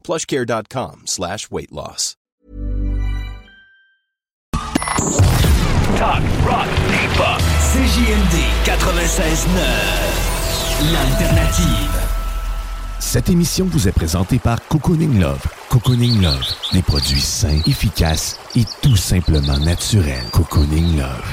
plushcare.com slash weight loss. Talk, rock, hip-hop. CJMD 96.9. L'alternative. Cette émission vous est présentée par Cocooning Love. Cocooning Love, des produits sains, efficaces et tout simplement naturels. Cocooning Love.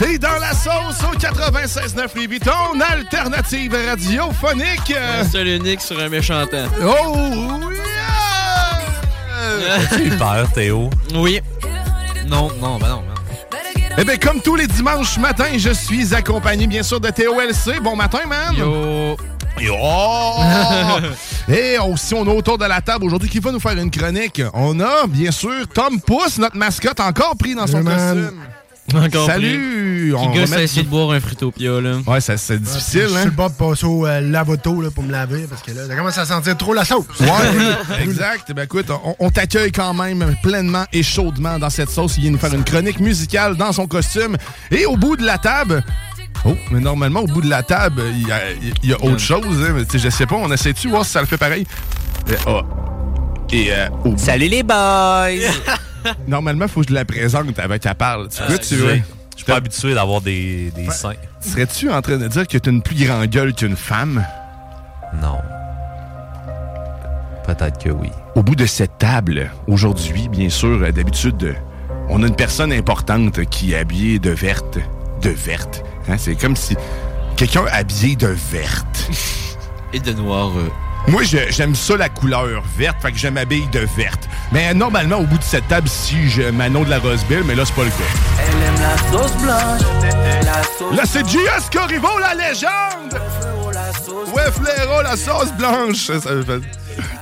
T'es dans la sauce au 96.9 Lévis, ton alternative radiophonique. Un seul unique sur un méchant temps. Oh, yeah! Eu peur, Théo? Oui. Non, non, ben non. Eh bien, comme tous les dimanches matin, je suis accompagné, bien sûr, de TOLC. Bon matin, man! Yo! Yo! Et aussi, on est autour de la table aujourd'hui qui va nous faire une chronique. On a, bien sûr, Tom Pousse, notre mascotte, encore pris dans son Yeah, man. Encore Salut! Qui On gosse va à mettre- essayer de boire un frutopia, là. Ouais, ça- c'est difficile, Je suis hein? le bord de passer au euh, lavoto là, pour me laver parce que là, ça commence à sentir trop la sauce. Ouais, exact. Ben écoute, on, on t'accueille quand même pleinement et chaudement dans cette sauce. Il vient nous faire une chronique musicale dans son costume. Et au bout de la table... Oh, mais normalement, au bout de la table, il y a, il y a autre chose. Hein, mais tu sais, je sais pas, on essaie-tu voir si ça le fait pareil? Euh, ah. Et euh, au bout- Salut les boys! Normalement, il faut que je la présente avant qu'elle parle. Tu veux, tu veux? Je suis pas habitué d'avoir des, des seins. Serais-tu en train de dire que tu as une plus grande gueule qu'une femme? Non. Peut-être que oui. Au bout de cette table, aujourd'hui, bien sûr, d'habitude, on a une personne importante qui est habillée de verte. De verte. Hein, C'est comme si quelqu'un habillé de verte. Et de noir. euh. Moi, j'aime ça, la couleur verte, fait que je m'habille de verte. Mais euh, normalement, au bout de cette table, si je Manon de la Roseville, mais là, c'est pas le cas. Elle aime la sauce blanche, la sauce Là, c'est J.S. Corriveau, la légende! Ouais, Fléro, la sauce blanche!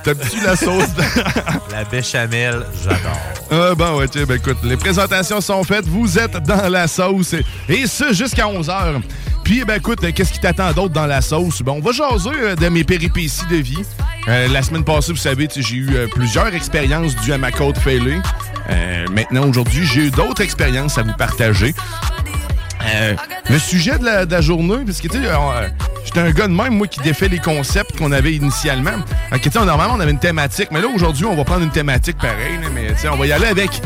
T'aimes-tu la sauce La béchamel, j'adore. Ah bon, ouais, tiens, ben écoute, les présentations sont faites, vous êtes dans la sauce, et, et ce, jusqu'à 11h. Puis, ben écoute, euh, qu'est-ce qui t'attend d'autre dans la sauce? Ben, on va jaser euh, de mes péripéties de vie. Euh, la semaine passée, vous savez, j'ai eu plusieurs expériences dues à ma côte fêlée. Maintenant, aujourd'hui, j'ai eu d'autres expériences à vous partager. Le sujet de la, de la journée, parce que tu sais, j'étais un gars de même, moi, qui défait les concepts qu'on avait initialement. Sais, normalement, on avait une thématique, mais là, aujourd'hui, on va prendre une thématique pareille, mais tu sais, on va y aller avec.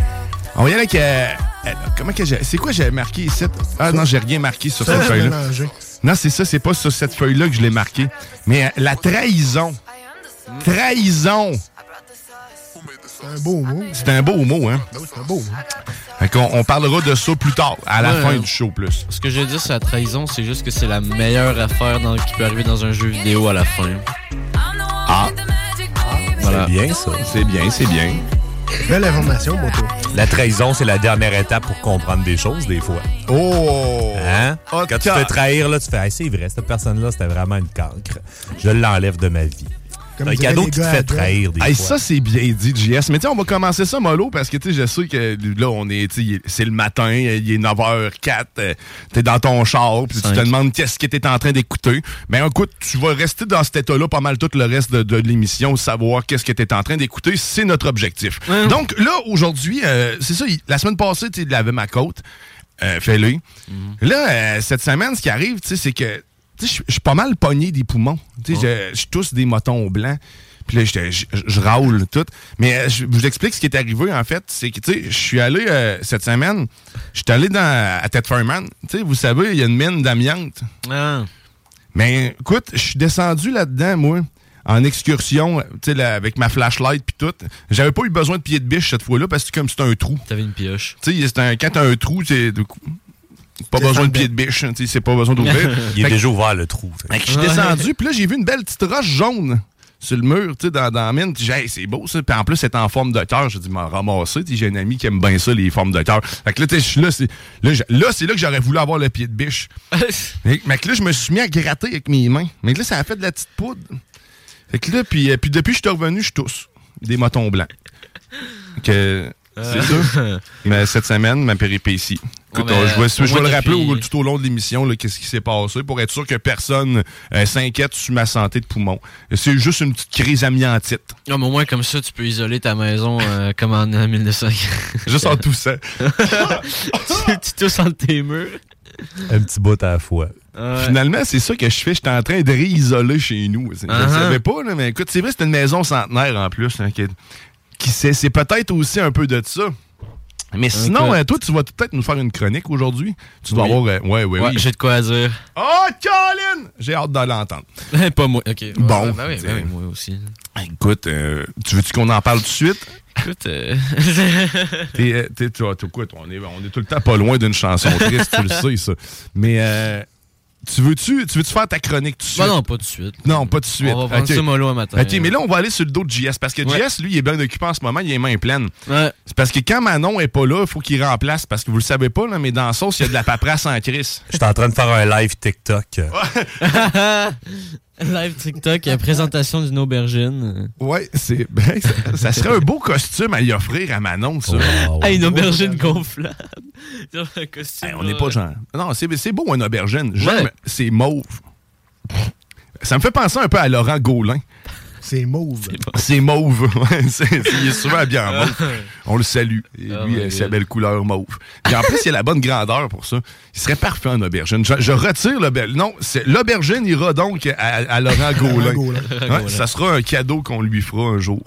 On va y aller avec. Euh, comment que j'ai. C'est quoi j'ai marqué ici? Ah non, j'ai rien marqué sur cette feuille-là. Non, c'est ça, c'est pas sur cette feuille-là que je l'ai marqué. Mais euh, la trahison. Trahison. C'est un beau mot. C'est un beau mot, hein? C'est un beau mot. Fait qu'on on parlera de ça plus tard, à la Ouais, fin du show plus. Ce que j'ai dit sur la trahison, c'est juste que c'est la meilleure affaire dans- qui peut arriver dans un jeu vidéo à la fin. Ah. Voilà. C'est bien, ça. C'est bien, c'est bien. Belle information, mon tour. La trahison, c'est la dernière étape pour comprendre des choses, des fois. Oh! Hein? Hot Quand tu te trahir, là, tu fais, Hey, c'est vrai, cette personne-là, c'était vraiment une cancre. Je l'enlève de ma vie. Comme Un cadeau qui te fait trahir des Hey, fois. ça, c'est bien dit, JS. Mais tu sais, on va commencer ça mollo parce que tu sais, je sais que là, on est, c'est le matin, il est 9h04, euh, t'es dans ton char, puis tu te demandes qu'est-ce que t'es en train d'écouter. Mais écoute, tu vas rester dans cet état-là pas mal tout le reste de, de l'émission, savoir qu'est-ce que t'es en train d'écouter, c'est notre objectif. Donc là, aujourd'hui, euh, c'est ça, la semaine passée, tu sais, lavais ma côte, euh, fais-le. Là, euh, cette semaine, ce qui arrive, tu sais, c'est que je suis pas mal pogné des poumons. Tu sais, je- je tousse des motons blancs. Puis là, je, râle tout. Mais euh, je, vous explique ce qui est arrivé, en fait. C'est que, tu sais, je suis allé euh, cette semaine, je suis allé dans, à Ted. Tu sais, vous savez, il y a une mine d'amiante. Ah. Mais écoute, je suis descendu là-dedans, moi, en excursion, tu sais, là, avec ma flashlight puis tout. J'avais pas eu besoin de pied de biche cette fois-là parce que comme c'est un trou. T'avais une pioche. Tu sais, quand t'as un trou, c'est du coup, pas Descends besoin de pied de biche. hein, tu sais, C'est pas besoin d'ouvrir. Il est déjà ouvert le trou. je suis descendu, puis là, j'ai vu une belle petite roche jaune sur le mur, tu sais, dans, dans la mine. Puis j'ai dit, Hey, c'est beau, ça. Puis en plus, c'est en forme de cœur. J'ai dit, m'en ramasser. J'ai un ami qui aime bien ça, les formes de cœur. Fait que là, tu sais, je suis là, c'est là, là, c'est là que j'aurais voulu avoir le pied de biche. Mais, mais que là, je me suis mis à gratter avec mes mains. Mais que là, ça a fait de la petite poudre. Fait que là, puis, euh, puis depuis que je suis revenu, je tousse. Des motons blancs. Que, c'est ça. Mais cette semaine, ma péripétie. Écoute, Ouais, je vais, je le rappeler depuis- tout au long de l'émission, qu'est-ce qui s'est passé, pour être sûr que personne euh, s'inquiète sur ma santé de poumon. C'est juste une petite crise amiantite. Ah, mais au moins, comme ça, tu peux isoler ta maison euh, comme en euh, 1900. Juste en tout ça. tu, tu tousses entre tes murs. Un petit bout à la fois. Ouais. Finalement, c'est ça que je fais. J'étais en train de réisoler chez nous. Je ne Uh-huh. savais pas, là, mais écoute, c'est vrai, c'est une maison centenaire en plus. hein, qui, sait, c'est peut-être aussi un peu de ça. Mais sinon, euh, toi, tu vas peut-être nous faire une chronique aujourd'hui. Tu dois Oui. avoir. euh, ouais, ouais, Ouais, oui. j'ai de quoi à dire. Oh, Colin! J'ai hâte de l'entendre. pas moi. Ok. Ouais, Bon, bah oui, bah oui, moi aussi. Écoute, euh, tu veux-tu qu'on en parle tout de suite? Écoute, euh, T'es, euh, on est, on est tout le temps pas loin d'une chanson triste, tu le sais, ça. Mais euh, tu veux-tu tu veux faire ta chronique tout de suite? bah non, pas tout de suite. Non, pas tout de suite. On va prendre Ok. ça mollo un matin. OK, mais là, on va aller sur le dos de JS parce que Ouais. JS, lui, il est bien occupé en ce moment, il a les mains pleines. Ouais. C'est parce que quand Manon est pas là, il faut qu'il remplace parce que vous le savez pas, là, mais dans la sauce, il y a de la paperasse en crise. J'étais en train de faire un live TikTok. Live TikTok, euh, présentation d'une aubergine. Ouais, c'est ben, ça, ça serait un beau costume à y offrir à Manon, ça. Wow. Ah, une aubergine gonflable. Genre un costume. Hey, on n'est là, pas genre. Non, c'est c'est beau, une aubergine. J'aime, Ouais. c'est mauve. Ça me fait penser un peu à Laurent Gaulin. C'est mauve. C'est mauve. Ouais, c'est- c'est- il est souvent bien en mauve. On le salue. Et Oh lui, sa belle couleur mauve. Et en plus, il a la bonne grandeur pour ça. Il serait parfait en aubergine. Je, je retire l'aubergine. Non, c'est- l'aubergine ira donc à, à Laurent Gaulin. Ça sera un cadeau qu'on lui fera un jour.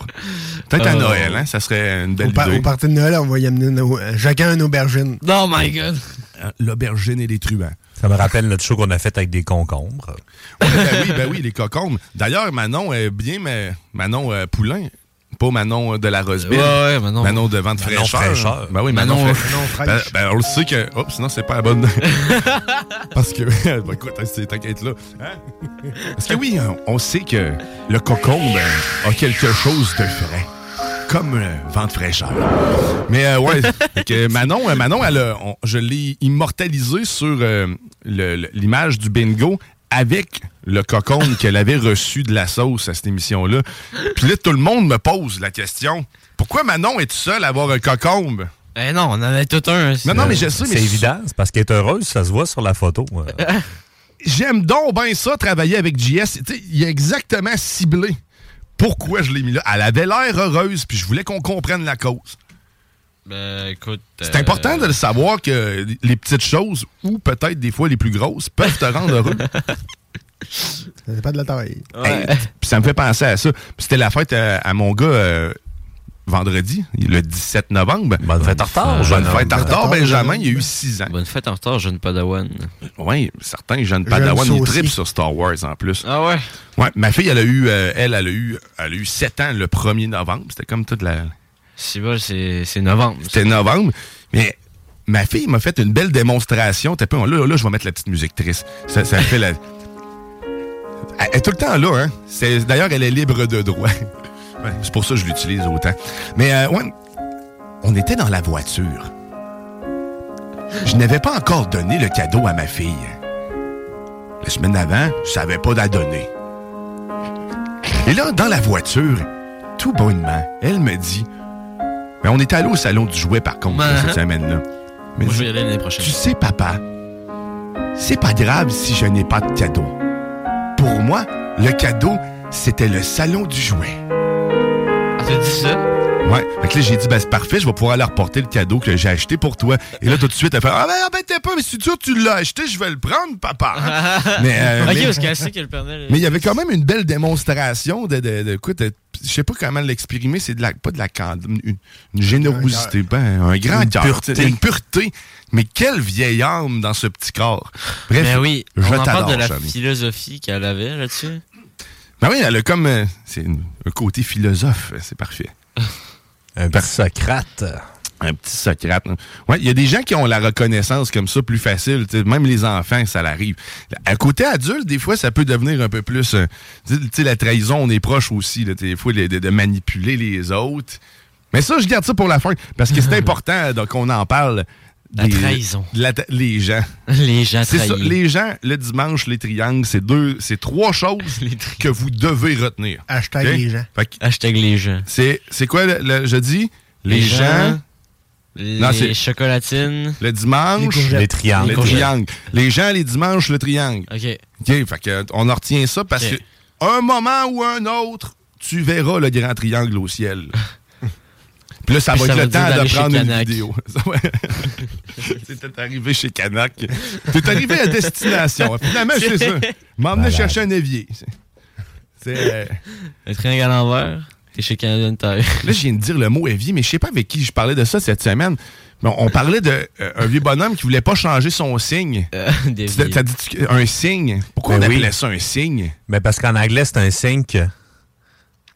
Peut-être à Oh. Noël, hein? Ça serait une belle Au, par- idée. au party de Noël, on va y amener nos- euh, chacun une aubergine. Oh my god. Euh, L'aubergine et les truands. Ça me rappelle notre show qu'on a fait avec des concombres. Ouais, ben oui, ben oui, les cocombes. D'ailleurs, Manon est bien, mais Manon euh, Poulain, pas Manon euh, de la Roseville. Ouais, ouais, Manon. Manon de Vente Manon fraîcheur. fraîcheur. Ben oui, Manon, Manon- fraîcheur. Manon Ben, ben, on le sait que. Hop, sinon, c'est pas la bonne. Parce que. ben, écoute, c'est t'inquiète là. Hein? Parce que oui, on- sait que le cocombe euh, a quelque chose de frais. Comme euh, vente fraîcheur. Mais euh, ouais, que Manon, euh, Manon elle a- on- je l'ai immortalisé sur euh, le- le- l'image du bingo avec le cocombe qu'elle avait reçu de la sauce à cette émission-là. Puis là, tout le monde me pose la question pourquoi Manon est seule à avoir un cocombe? Eh non, on en avait tout un. Non, non, mais je sais, mais C'est évident, c'est parce qu'elle est heureuse, ça se voit sur la photo. Euh, J'aime donc bien ça, travailler avec JS. Tu sais, Il a exactement ciblé pourquoi je l'ai mis là? Elle avait l'air heureuse, puis je voulais qu'on comprenne la cause. Ben écoute. C'est euh, important de le savoir que les petites choses, ou peut-être des fois les plus grosses, peuvent te rendre heureux. Ça dépend de la taille. Hey, puis ça me fait penser à ça. Puis C'était la fête à, à mon gars euh, vendredi, le 17 novembre. bonne fête en retard, Bonne fête en retard, Benjamin. Il y a eu 6 ans. Bonne fête en retard, jeune padawan. Oui, certains jeunes Padawan, ils aussi. trippent sur Star Wars en plus. Ah ouais? Ouais, ma fille, elle a eu, euh, elle, elle a eu, elle a eu 7 ans le 1er novembre. C'était comme toute la. C'est bon, c'est c'est novembre. C'était novembre. Mais ma fille m'a fait une belle démonstration. T'as pas, là, là, je vais mettre la petite musique triste. Ça, ça fait la. Elle est tout le temps là, hein. C'est- D'ailleurs, elle est libre de droit. Ouais, c'est pour ça que je l'utilise autant. Mais, euh, ouais, on était dans la voiture. Je n'avais pas encore donné le cadeau à ma fille. La semaine avant, je savais pas la donner. Et là, dans la voiture, tout bonnement, elle me dit Mais on est allé au salon du jouet, par contre, Uh-huh. cette semaine-là. Moi, je vais dit, y aller l'année prochaine. Tu sais, papa, c'est pas grave si je n'ai pas de cadeau. Pour moi, le cadeau, c'était le salon du jouet. T'as dit ça? Ouais. Fait que là, j'ai dit, ben, c'est parfait, je vais pouvoir aller reporter le cadeau que j'ai acheté pour toi. Et là, tout de suite, elle fait, ah, ben, ben, t'es pas, mais si tu, tu l'as acheté, je vais le prendre, papa. mais, euh, mais- parce qu'elle sait que le Père Noël. mais il y avait quand même une belle démonstration de, de, de- écoute, de- je sais pas comment l'exprimer, c'est de la, pas de la candeur, une, une générosité, ben, un grand Une cœur, pureté. une pureté. Mais quelle vieille âme dans ce petit corps. Bref, Ben oui, je on en parle de la philosophie qu'elle avait là-dessus. Ben oui, elle a comme, euh, c'est un côté philosophe, c'est parfait. Un petit Socrate. Un petit Socrate. Ouais, il y a des gens qui ont la reconnaissance comme ça plus facile. Même les enfants, ça l'arrive. À côté adulte, des fois, ça peut devenir un peu plus. euh, tu sais, la trahison, on est proche aussi. là, des fois, de, de- manipuler les autres. Mais ça, je garde ça pour la fin. Parce que c'est important qu'on en parle. La trahison. la les gens. Les gens C'est ça. trahis. Les gens, le dimanche, les triangles, c'est deux, c'est trois choses que vous devez retenir. Hashtag les gens. Fait que Hashtag les gens. C'est, c'est quoi, le, le- je dis? Les, Les gens, les chocolatines. le dimanche, Les. Les triangles. le triangle. Les gens, les dimanches, le triangle. OK. OK, fait que, on en retient ça parce OK. que un moment ou un autre, tu verras le grand triangle au ciel. Puis là, ça Puis va ça être le temps de prendre une vidéo. Ça va- T'es arrivé chez Canac. T'es arrivé à destination. Finalement, c'est ça. M'emmener Malade. chercher un évier. C'est- C'est... euh, Le triangle à l'envers. T'es chez Canadian Tire. Là, je viens de dire le mot évier, mais je sais pas avec qui je parlais de ça cette semaine. On, parlait d'un vieux bonhomme qui voulait pas changer son signe. Euh, T'as dit un signe. Pourquoi Ben on oui. appelait ça un signe? Mais parce qu'en anglais, c'est un signe que.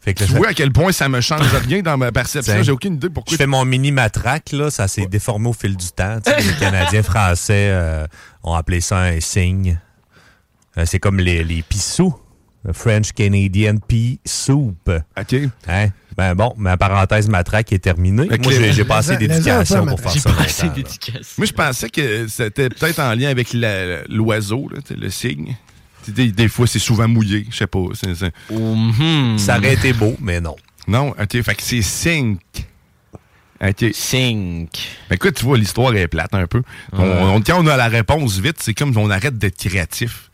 Fait que Tu vois à quel point ça me change rien dans ma perception. J'ai aucune idée pourquoi. je fais mon mini matraque, là, ça s'est déformé au fil du temps. Les Canadiens français euh, ont appelé ça un signe. Euh, c'est comme les, les pissous. Le French Canadian Pea Soup. OK. Hein? Ben bon, ma parenthèse matraque est terminée. Moi, j'ai j'ai pas assez les- les d'éducation pour faire J'ai ça. pas assez longtemps, là. d'éducation. Moi, je pensais que c'était peut-être en lien avec l'oiseau, le signe. Des, des fois, c'est souvent mouillé. Je sais pas. Mhm. Ça aurait été beau, mais non. Non, OK. Fait que c'est sync. OK. Sync. Ben, écoute, tu vois, l'histoire est plate un peu. On, on- quand on a la réponse vite, c'est comme on arrête d'être créatif.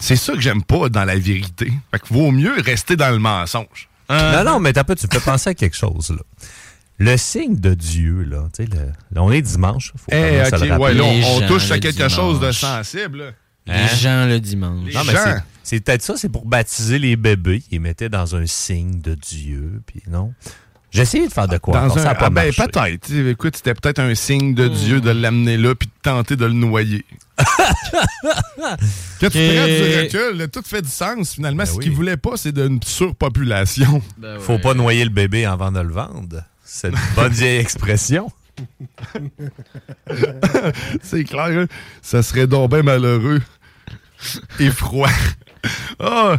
C'est ça que j'aime pas dans la vérité. Fait que vaut mieux rester dans le mensonge. Non, non, mais t'as pas, tu peux penser à quelque chose, là. Le signe de Dieu, là, tu sais, on est dimanche. Faut quand Eh, le ouais, là, on, touche à quelque dimanche. chose de sensible. là. Les Hein? gens le dimanche. Les Non, mais gens. c'est- peut-être ça, c'est pour baptiser les bébés. Ils mettaient dans un signe de Dieu, puis non. J'ai essayé de faire de quoi? Dans un- ça a pas ah, ben, peut-être. Écoute, c'était peut-être un signe de Dieu de l'amener là puis de tenter de le noyer. Quand tu prends du recul, là, tout fait du sens. Finalement, Ben ce oui. qu'il voulait pas, c'est d'une surpopulation. Ben Faut ouais. pas noyer le bébé avant de le vendre. C'est une bonne vieille expression. c'est clair, hein? ça serait donc bien malheureux et froid. Ah!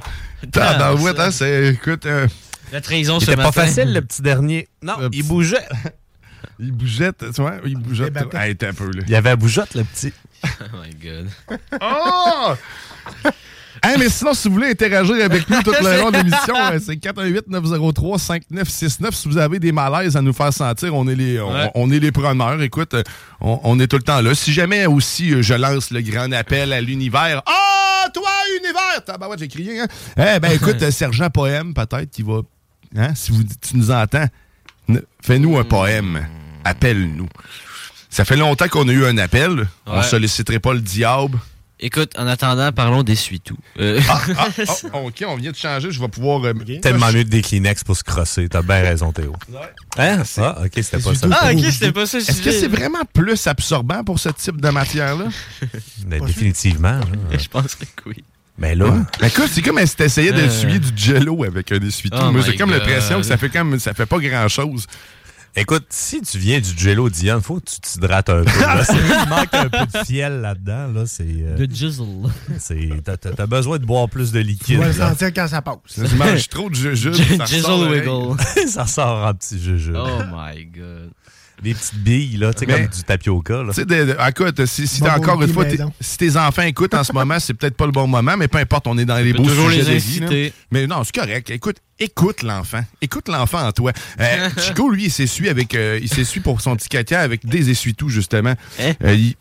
tabarouette, ça. hein, c'est, écoute, euh, La trahison ce C'était pas matin. facile, le petit dernier. Non, Le il petit- bougeait. il bougeait, tu vois, il bougeait. Débattait. Hey, t'es un peu, là. Il y avait la bougeotte, le petit. Oh my god. Oh! Hey, mais sinon, si vous voulez interagir avec nous tout le long de l'émission, euh, c'est 418-903-5969. Si vous avez des malaises à nous faire sentir, on est les, on, Ouais. on est les preneurs. Écoute, euh, on, on est tout le temps là. Si jamais aussi euh, je lance le grand appel à l'univers. Ah, toi, univers! Tabarouette, j'ai crié, hein? Eh ben, écoute, Sergent Poème, peut-être, qui va. Hein, si vous, tu nous entends, fais-nous un poème. Appelle-nous. Ça fait longtemps qu'on a eu un appel. On Ouais. solliciterait pas le diable. Écoute, en attendant, parlons d'essuie-tout. Euh, Ah, ah, ah, ok, on vient de changer, je vais pouvoir. euh, Tellement mieux des Kleenex pour se crosser. T'as bien raison, Théo. Hein? Ah, ok, c'était pas ça. ah, ok, c'était pas ça. Est-ce que c'est vraiment plus absorbant pour ce type de matière-là? Ben, définitivement. là. Je penserais que oui. Mais là, Ben écoute, c'est comme si t'essayais Euh. d'essuyer du jello avec un essuie-tout. Oh j'ai comme l'impression que ça fait comme ça fait pas grand-chose. Écoute, si tu viens du jello Diane, faut que tu t'hydrates un peu. là. Il manque un peu de fiel là-dedans. Là, c'est, euh, De jizzle. c'est, t'as, t'as- t'as besoin de boire plus de Tu liquide. vas le sentir quand ça passe. Si tu manges trop de jujube, Jizzle l'oreille. wiggle. ça sort en petit jujube. Oh my god. Des petites billes, là, tu sais, Mais- comme du tapioca. Là. Tu sais, de- de- écoute, si, Bon encore une fois, t'es- si tes enfants écoutent en ce moment, c'est peut-être pas le bon moment, mais peu importe, on est dans les beaux toujours sujets les de vie, inciter. Mais non, c'est correct. Écoute, écoute l'enfant. Écoute l'enfant en toi. Euh, Chico, lui, il s'essuie avec, euh, il s'essuie pour son petit caca avec des essuie-tout, justement. Hein? Euh, il,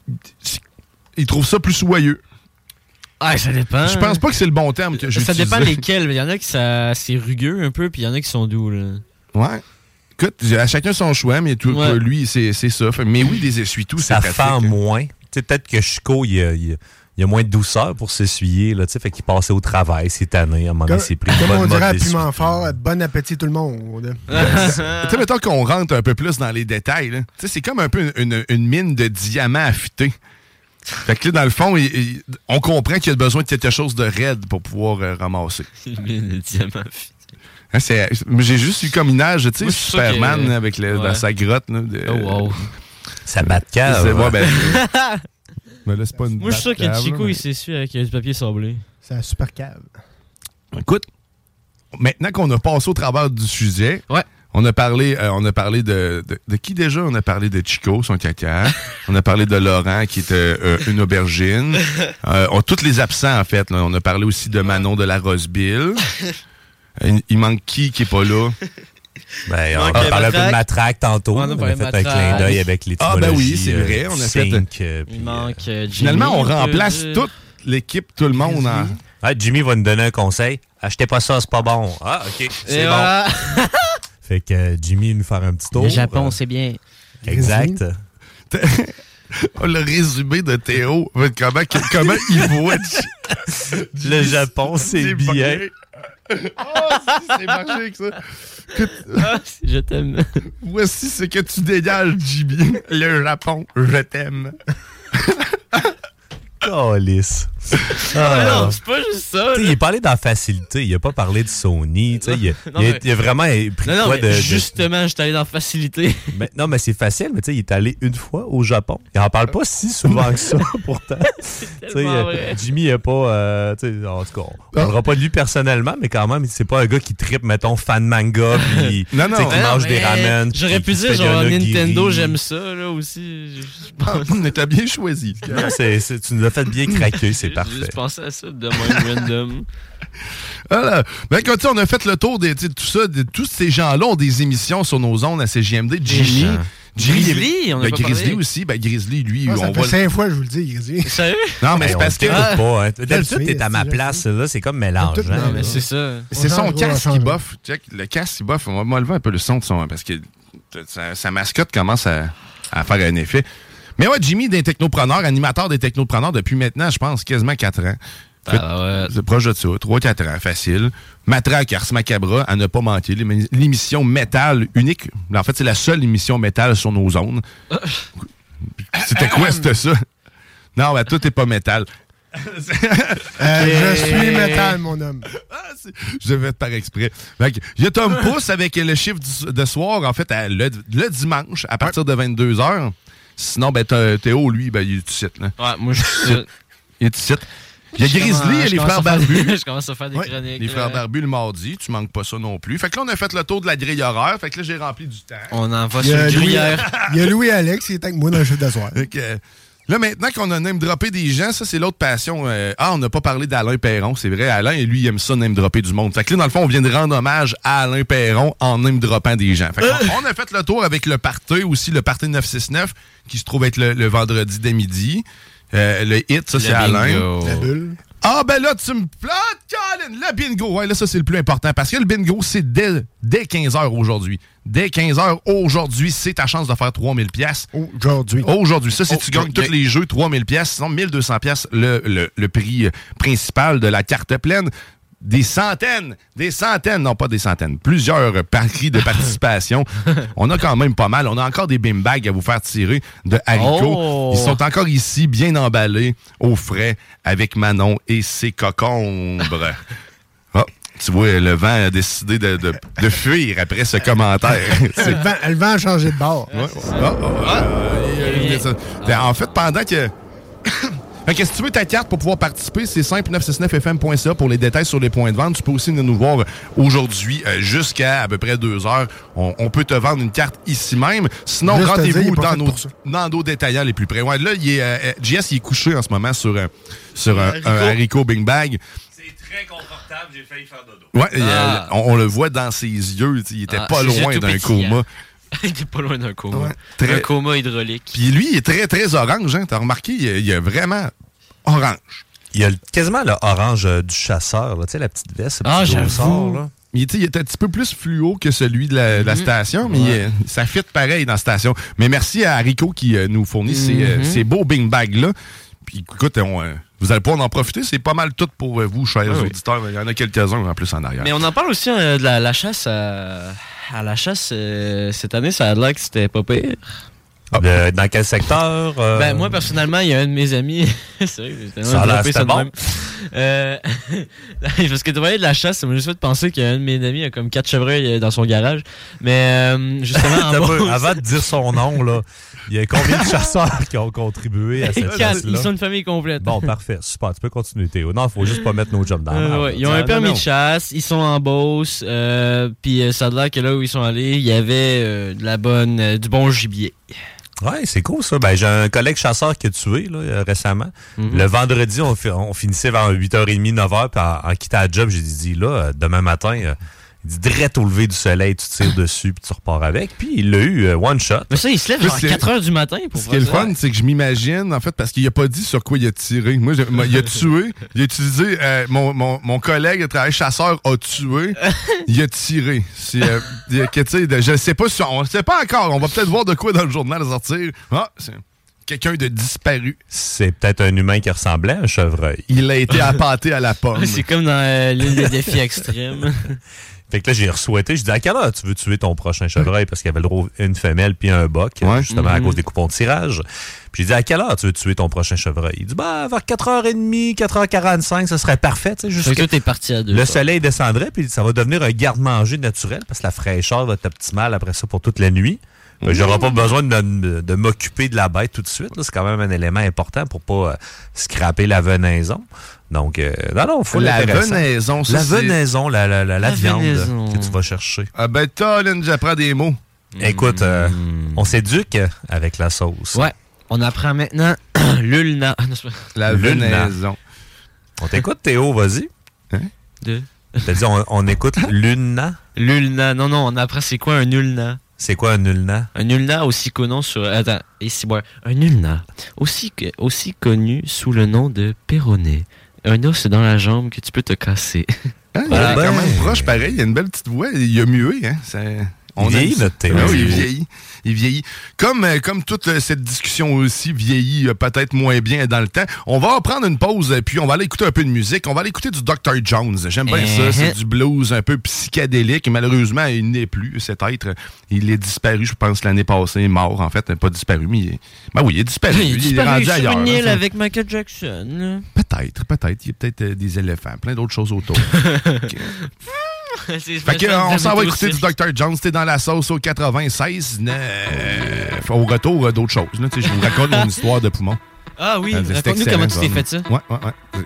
il trouve ça plus soyeux. Ah, ça dépend. Je pense pas que c'est le bon terme que Ça dépend lesquels. Il y en a qui ça, c'est rugueux un peu, puis il y en a qui sont doux. Là. Ouais. Écoute, à chacun son choix, mais tout, Ouais. lui, c'est c'est ça. Mais oui, des essuie-tout, c'est Ça fend moins. Tu sais, peut-être que Chico, il y a, il a- il y a moins de douceur pour s'essuyer, là, tu sais, fait qu'il passait au travail, c'est tanné, à un moment donné, c'est pris comme on dirait à. Piment Fort, bon appétit tout le monde. tu sais, mettons qu'on rentre un peu plus dans les détails. là. Tu sais, c'est comme un peu une, une- une mine de diamants affûtés. Fait que là, dans le fond, il- il- on comprend qu'il y a besoin de quelque chose de raide pour pouvoir euh, ramasser. Le diamant. Hein, c'est- J'ai juste eu comme image, tu sais, Superman que- avec le, Ouais. dans sa grotte. Là, de- Oh, wow. Ça bat de cave. C'est- ouais, ben, mais là, c'est pas une Moi, je suis sûr que Batcave, Chico, là, il s'essuie avec euh, du papier sablé. C'est un super cave. Écoute, maintenant qu'on a passé au travers du sujet, Ouais. on a parlé, euh, on a parlé de, de, de qui déjà? On a parlé de Chico, son caca. on a parlé de Laurent, qui était euh, une aubergine. Euh, on, tous les absents, en fait. là. On a parlé aussi de Manon de la Roseville. Euh, il manque qui qui est pas là? Ben, on manque a le parlé un peu de matraque. tantôt. On a On a, fait un clin d'œil avec les Ah, ben oui, c'est vrai, on a fait- Sync, euh, puis, Il manque euh, Jimmy, Finalement, on remplace toute l'équipe, tout le monde en... Ah, Jimmy va nous donner un conseil. Achetez pas ça, c'est pas bon. Ah, OK, c'est bon. voilà. Fait que euh, Jimmy nous faire un petit tour. Le Japon, Euh, c'est bien. Exact. le résumé de Théo. Comment, comment il voit... Le Japon, c'est bien. Oh, si, c'est marché avec ça. Écoute, Ah, je t'aime. Voici ce que tu dégages, Jimmy. Le Japon, je t'aime. Calice. Ah, non, c'est pas juste ça. Il est parlé dans la facilité. Il a pas parlé de Sony. Il a, Non, il a- mais- il a vraiment pris Non, non, quoi mais de, de- justement, j'étais allé dans facilité. Mais- non, mais c'est facile. Mais tu sais, il est allé une fois au Japon. Il en parle pas si souvent que ça, pourtant. Euh, vrai. Jimmy est pas. euh, en tout cas, on parlera pas de lui personnellement, mais quand même, c'est pas un gars qui tripe, mettons, fan manga, puis Non, non. qui mange des ramen. J'aurais pu dire genre Nintendo, j'aime ça, là aussi. Je, je pense- On était bien choisi. Tu nous as fait bien craquer, c'est parfait. juste pensé à ça de même random. Voilà. Ben, quand on a fait le tour de, tout ça, de tous ces gens-là ont des émissions sur nos ondes à CGMD. Jimmy. Grizzly, on a ben, pas Grizzly parlé. aussi. Ben, Grizzly, lui, Ah, ça on fait va. cinq fois je vous le dis, Grizzly. Sérieux? Non, mais c'est on parce que. pas. Hein. D'habitude, t'es à ma place. Là, c'est comme mélange. Hein. non, mais c'est ça. C'est On son casque qui. Check, le casque qui boffe. On va m'enlever un peu le son de son. Parce que sa, sa mascotte commence à, à faire un effet. Mais ouais, Jimmy, des technopreneurs, animateur des technopreneurs depuis maintenant, je pense, quasiment 4 ans. Ah ouais. C'est proche de ça, 3-4 ans, facile. Matraque, Ars Macabra, à ne pas mentir. L'émi- L'émission métal unique. En fait, c'est la seule émission métal sur nos zones. C'était quoi, c'était ça? Non, ben, tout est pas métal. Euh, je suis métal, mon homme. Je vais te par exprès. Il y a Tom Pouce avec le chiffre du- de soir, en fait, à- le, le dimanche, à partir de 22h. Sinon, ben, t'as- Théo, lui, ben, il est ici, là. Ouais, moi, je suis. Il est ici. Il y a Grizzly et les frères Barbus. Je commence à faire des Ouais, chroniques. Les frères Barbus le mardi, tu manques pas ça non plus. Fait que là, on a fait le tour de la grille horaire. Fait que là, j'ai rempli du temps. On envoie Il y sur le gruyère. il y a Louis Alex qui est avec moi dans le chiffre d'asseoir. Là, maintenant qu'on a name droppé des gens, ça, c'est l'autre passion. Euh, ah, on n'a pas parlé d'Alain Perron, c'est vrai. Alain, et lui, il aime ça name dropper du monde. Fait que là, dans le fond, on vient de rendre hommage à Alain Perron en name droppant des gens. Fait on a fait le tour avec le party aussi, le party 969, qui se trouve être le, le vendredi dès midi. Euh, le hit, ça, c'est Alain. La bulle. Ah, ben là, tu me plates, Colin! Le bingo! Ouais, là, ça, c'est le plus important. Parce que le bingo, c'est dès, dès 15h aujourd'hui. Dès 15h aujourd'hui, c'est ta chance de faire 3000 pièces. Aujourd'hui. Aujourd'hui. Ça, si Oh, tu gagnes ok. tous les jeux, 3000 pièces. Sinon, 1200 pièces le, le, le prix euh, principal de la carte pleine. Des centaines, des centaines, non pas des centaines, plusieurs euh, paris de participation. On a quand même pas mal. On a encore des bean bags à vous faire tirer de haricots. Oh! Ils sont encore ici, bien emballés, au frais, avec Manon et ses cocombres. Ah, tu vois, le vent a décidé de, de- de fuir après ce commentaire. Elle vend à changer de bord. Ouais. Ah, ah, ah, a Ben, En fait, pendant que. Fait que si tu veux ta carte pour pouvoir participer, c'est simple 969fm.ca pour les détails sur les points de vente. Tu peux aussi venir nous voir aujourd'hui euh, jusqu'à à peu près deux heures. On, on peut te vendre une carte ici même. Sinon, rendez-vous dans nos, dans nos détaillants les plus près. Ouais, là, il est, euh, euh, JS, il est couché en ce moment sur, euh, sur un, haricot. un haricot Bing Bag. C'est très confortable, j'ai failli faire dodo. Ouais, euh, Ah. on, on le voit dans ses yeux. tu sais, Il était Ah, pas loin d'un coma. Il était pas loin d'un coma. très- Un coma hydraulique. Puis lui, il est très, très orange. Hein. T'as remarqué, il, est- il est vraiment orange. Il y a quasiment le orange euh, du chasseur, là, tu sais, la petite veste. le Ah, petit dossard, j'avoue. là. Il, tu sais, il est un petit peu plus fluo que celui de la, Mhm. station, mais Ouais. il est- ça fit pareil dans la station. Mais merci à Rico qui euh, nous fournit ces, euh, Mhm. ces beaux Bing Bags-là. Puis écoute, on, euh, vous allez pouvoir en profiter. C'est pas mal tout pour euh, vous, chers Ah oui. auditeurs. Il y en a quelques-uns en plus en arrière. Mais on en parle aussi euh, de la, la chasse à, à la chasse euh, cette année, ça a l'air que c'était pas pire. De- dans quel secteur? euh? Ben, moi, personnellement, il y a un de mes amis. Sérieux, j'ai Ça a l'air- bon? même. Euh, parce que tu voyais de la chasse, ça m'a juste fait penser qu'un de mes amis a comme quatre chevreuils euh, dans son garage. Mais euh, justement, en bas, Avant de dire son nom, là, il y a combien de chasseurs qui ont contribué à cette chasse-là? ils sont une famille complète. Bon, parfait. Super. Tu peux continuer, Théo. Non, il faut juste pas mettre nos jobs dans la Euh, ouais, ils ont Ah, un permis non. de chasse, ils sont en Beauce, euh, puis euh, ça a l'air que là où ils sont allés, il y avait euh, de la bonne, du bon gibier. Ouais, c'est cool ça. Ben, j'ai un collègue chasseur qui a tué là, récemment. Mhm. Le vendredi, on, fi- on finissait vers 8h30, 9h, puis en, en quittant la job, j'ai dit là, demain matin, il dit direct au lever du soleil, tu tires dessus, puis tu repars avec. Puis il l'a eu euh, one shot. Mais ça, il se lève genre à C'est- 4 heures du matin pour Ce qui est faire le fun, c'est que je m'imagine, en fait, parce qu'il a pas dit sur quoi il a tiré. Moi, il a tué, il a utilisé, euh, mon, mon, mon collègue de travail chasseur a tué, il a tiré. C'est, euh, il a que, je sais pas si, on sait pas encore, on va peut-être voir de quoi dans le journal sortir. Ah, c'est quelqu'un de disparu. C'est peut-être un humain qui ressemblait à un chevreuil. Il a été appâté à la pomme. C'est comme dans euh, l'île des défis extrêmes. Fait que là, j'ai ressouhaité. Je dis à quelle heure tu veux tuer ton prochain chevreuil? Parce qu'il y avait le droit une femelle puis un boc, justement à Mhm. cause des coupons de tirage. Puis j'ai dit à quelle heure tu veux tuer ton prochain chevreuil? Il dit, bah, vers 4h30, 4h45, ça serait parfait. tu sais, Fait jusqu'à- t'es parti à deux. Le soleil descendrait, puis ça va devenir un garde-manger naturel parce que la fraîcheur va être optimale après ça pour toute la nuit. J'aurai pas besoin de, de m'occuper de la bête tout de suite. là. C'est quand même un élément important pour pas euh, scraper la venaison. Donc, euh, non, non, faut La venaison, ça, La venaison, la, la, la, la La viande venaison. que tu vas chercher. Ah ben, Colin, j'apprends des mots. Écoute, euh, on s'éduque avec la sauce. Ouais. On apprend maintenant l'ulna. La venaison. On t'écoute, Théo, vas-y. De... T'as dit, on, on écoute l'ulna? L'ulna. Non, non, on apprend c'est quoi un ulna? C'est quoi un ulna? Un ulna aussi connu sur. Attends, ici, ouais. Un ulna, aussi, aussi connu sous le nom de péroné. Un os dans la jambe que tu peux te casser. Hein, il est quand même proche, pareil. Il a une belle petite voix. Il a mué, hein. Ça- Il vieillit, notre Théo. Ah oui, il Il vieillit. Il vieillit. Comme, euh, comme toute euh, cette discussion aussi vieillit euh, peut-être moins bien dans le temps, on va prendre une pause, puis on va aller écouter un peu de musique. On va aller écouter du Dr. Jones. J'aime bien ça. C'est du blues un peu psychédélique. Malheureusement, il n'est plus, cet être. Il est disparu, je pense, l'année passée. Mort, en fait. Pas disparu, mais il est... Ben oui, il est disparu. Il est Il est disparu rendu sur ailleurs. une île ça. avec Michael Jackson. Peut-être, peut-être. Il y a peut-être des éléphants, plein d'autres choses autour. Ok. Fait que, on s'en va écouter du. Dr. Jones. T'es dans la sauce au 96. euh, au retour, euh, d'autres choses. là. Je vous raconte mon histoire de poumon. Ah oui, c'est raconte-nous comment tu t'es fait ça. Ouais, ouais, ouais.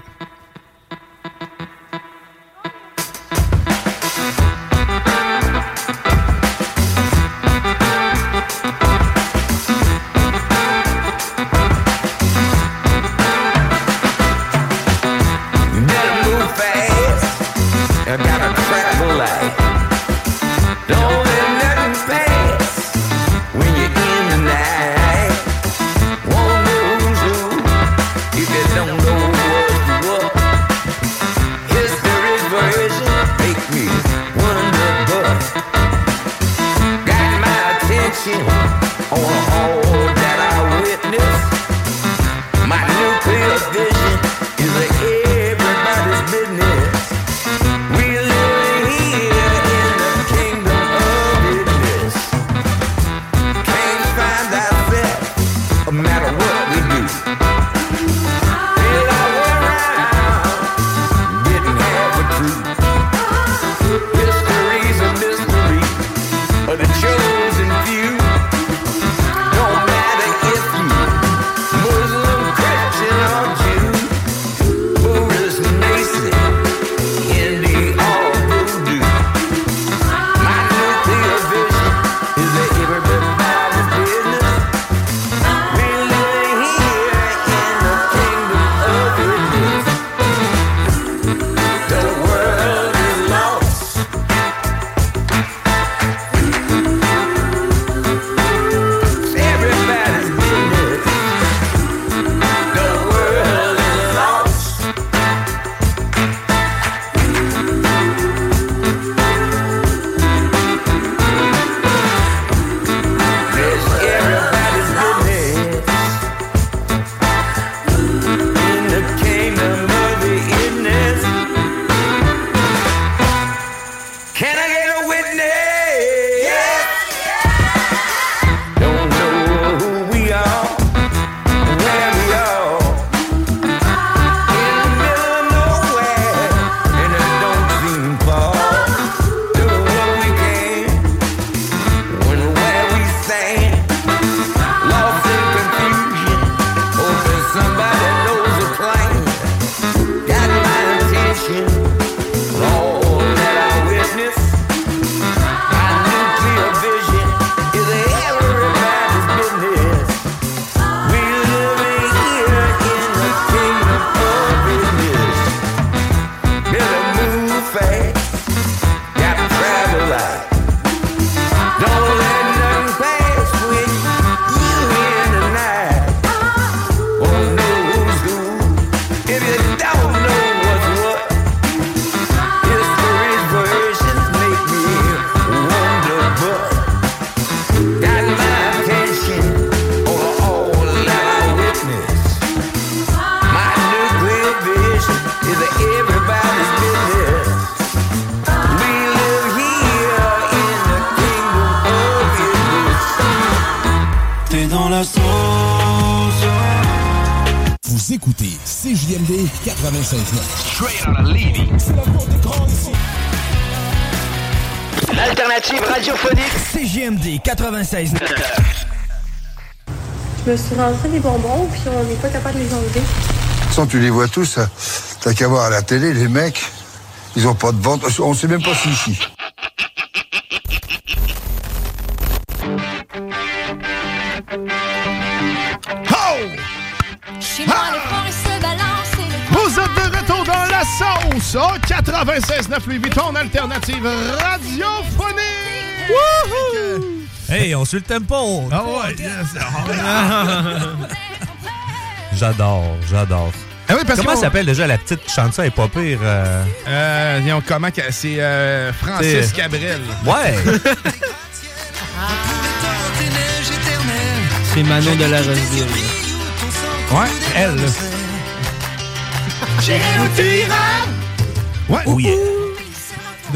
96. Je me suis rentré des bonbons, puis on n'est pas capable de les enlever. Sans tu les vois tous, hein. t'as qu'à voir à la télé, les mecs, ils ont pas de ventre, on sait même pas si ici. Vous êtes de retour dans la sauce au 96.9 Louis Vuitton, alternative radiophonique! Hey, on suit le tempo. Ah ouais, yes. J'adore, j'adore. Ah oui, parce Comment s'appelle déjà la petite chanson? Elle est pas pire. euh, Euh, voyons, comment c'est euh, Francis Cabrel. Ouais. C'est Manon de la Roseville. Ouais, elle. Ouais. Oh yeah.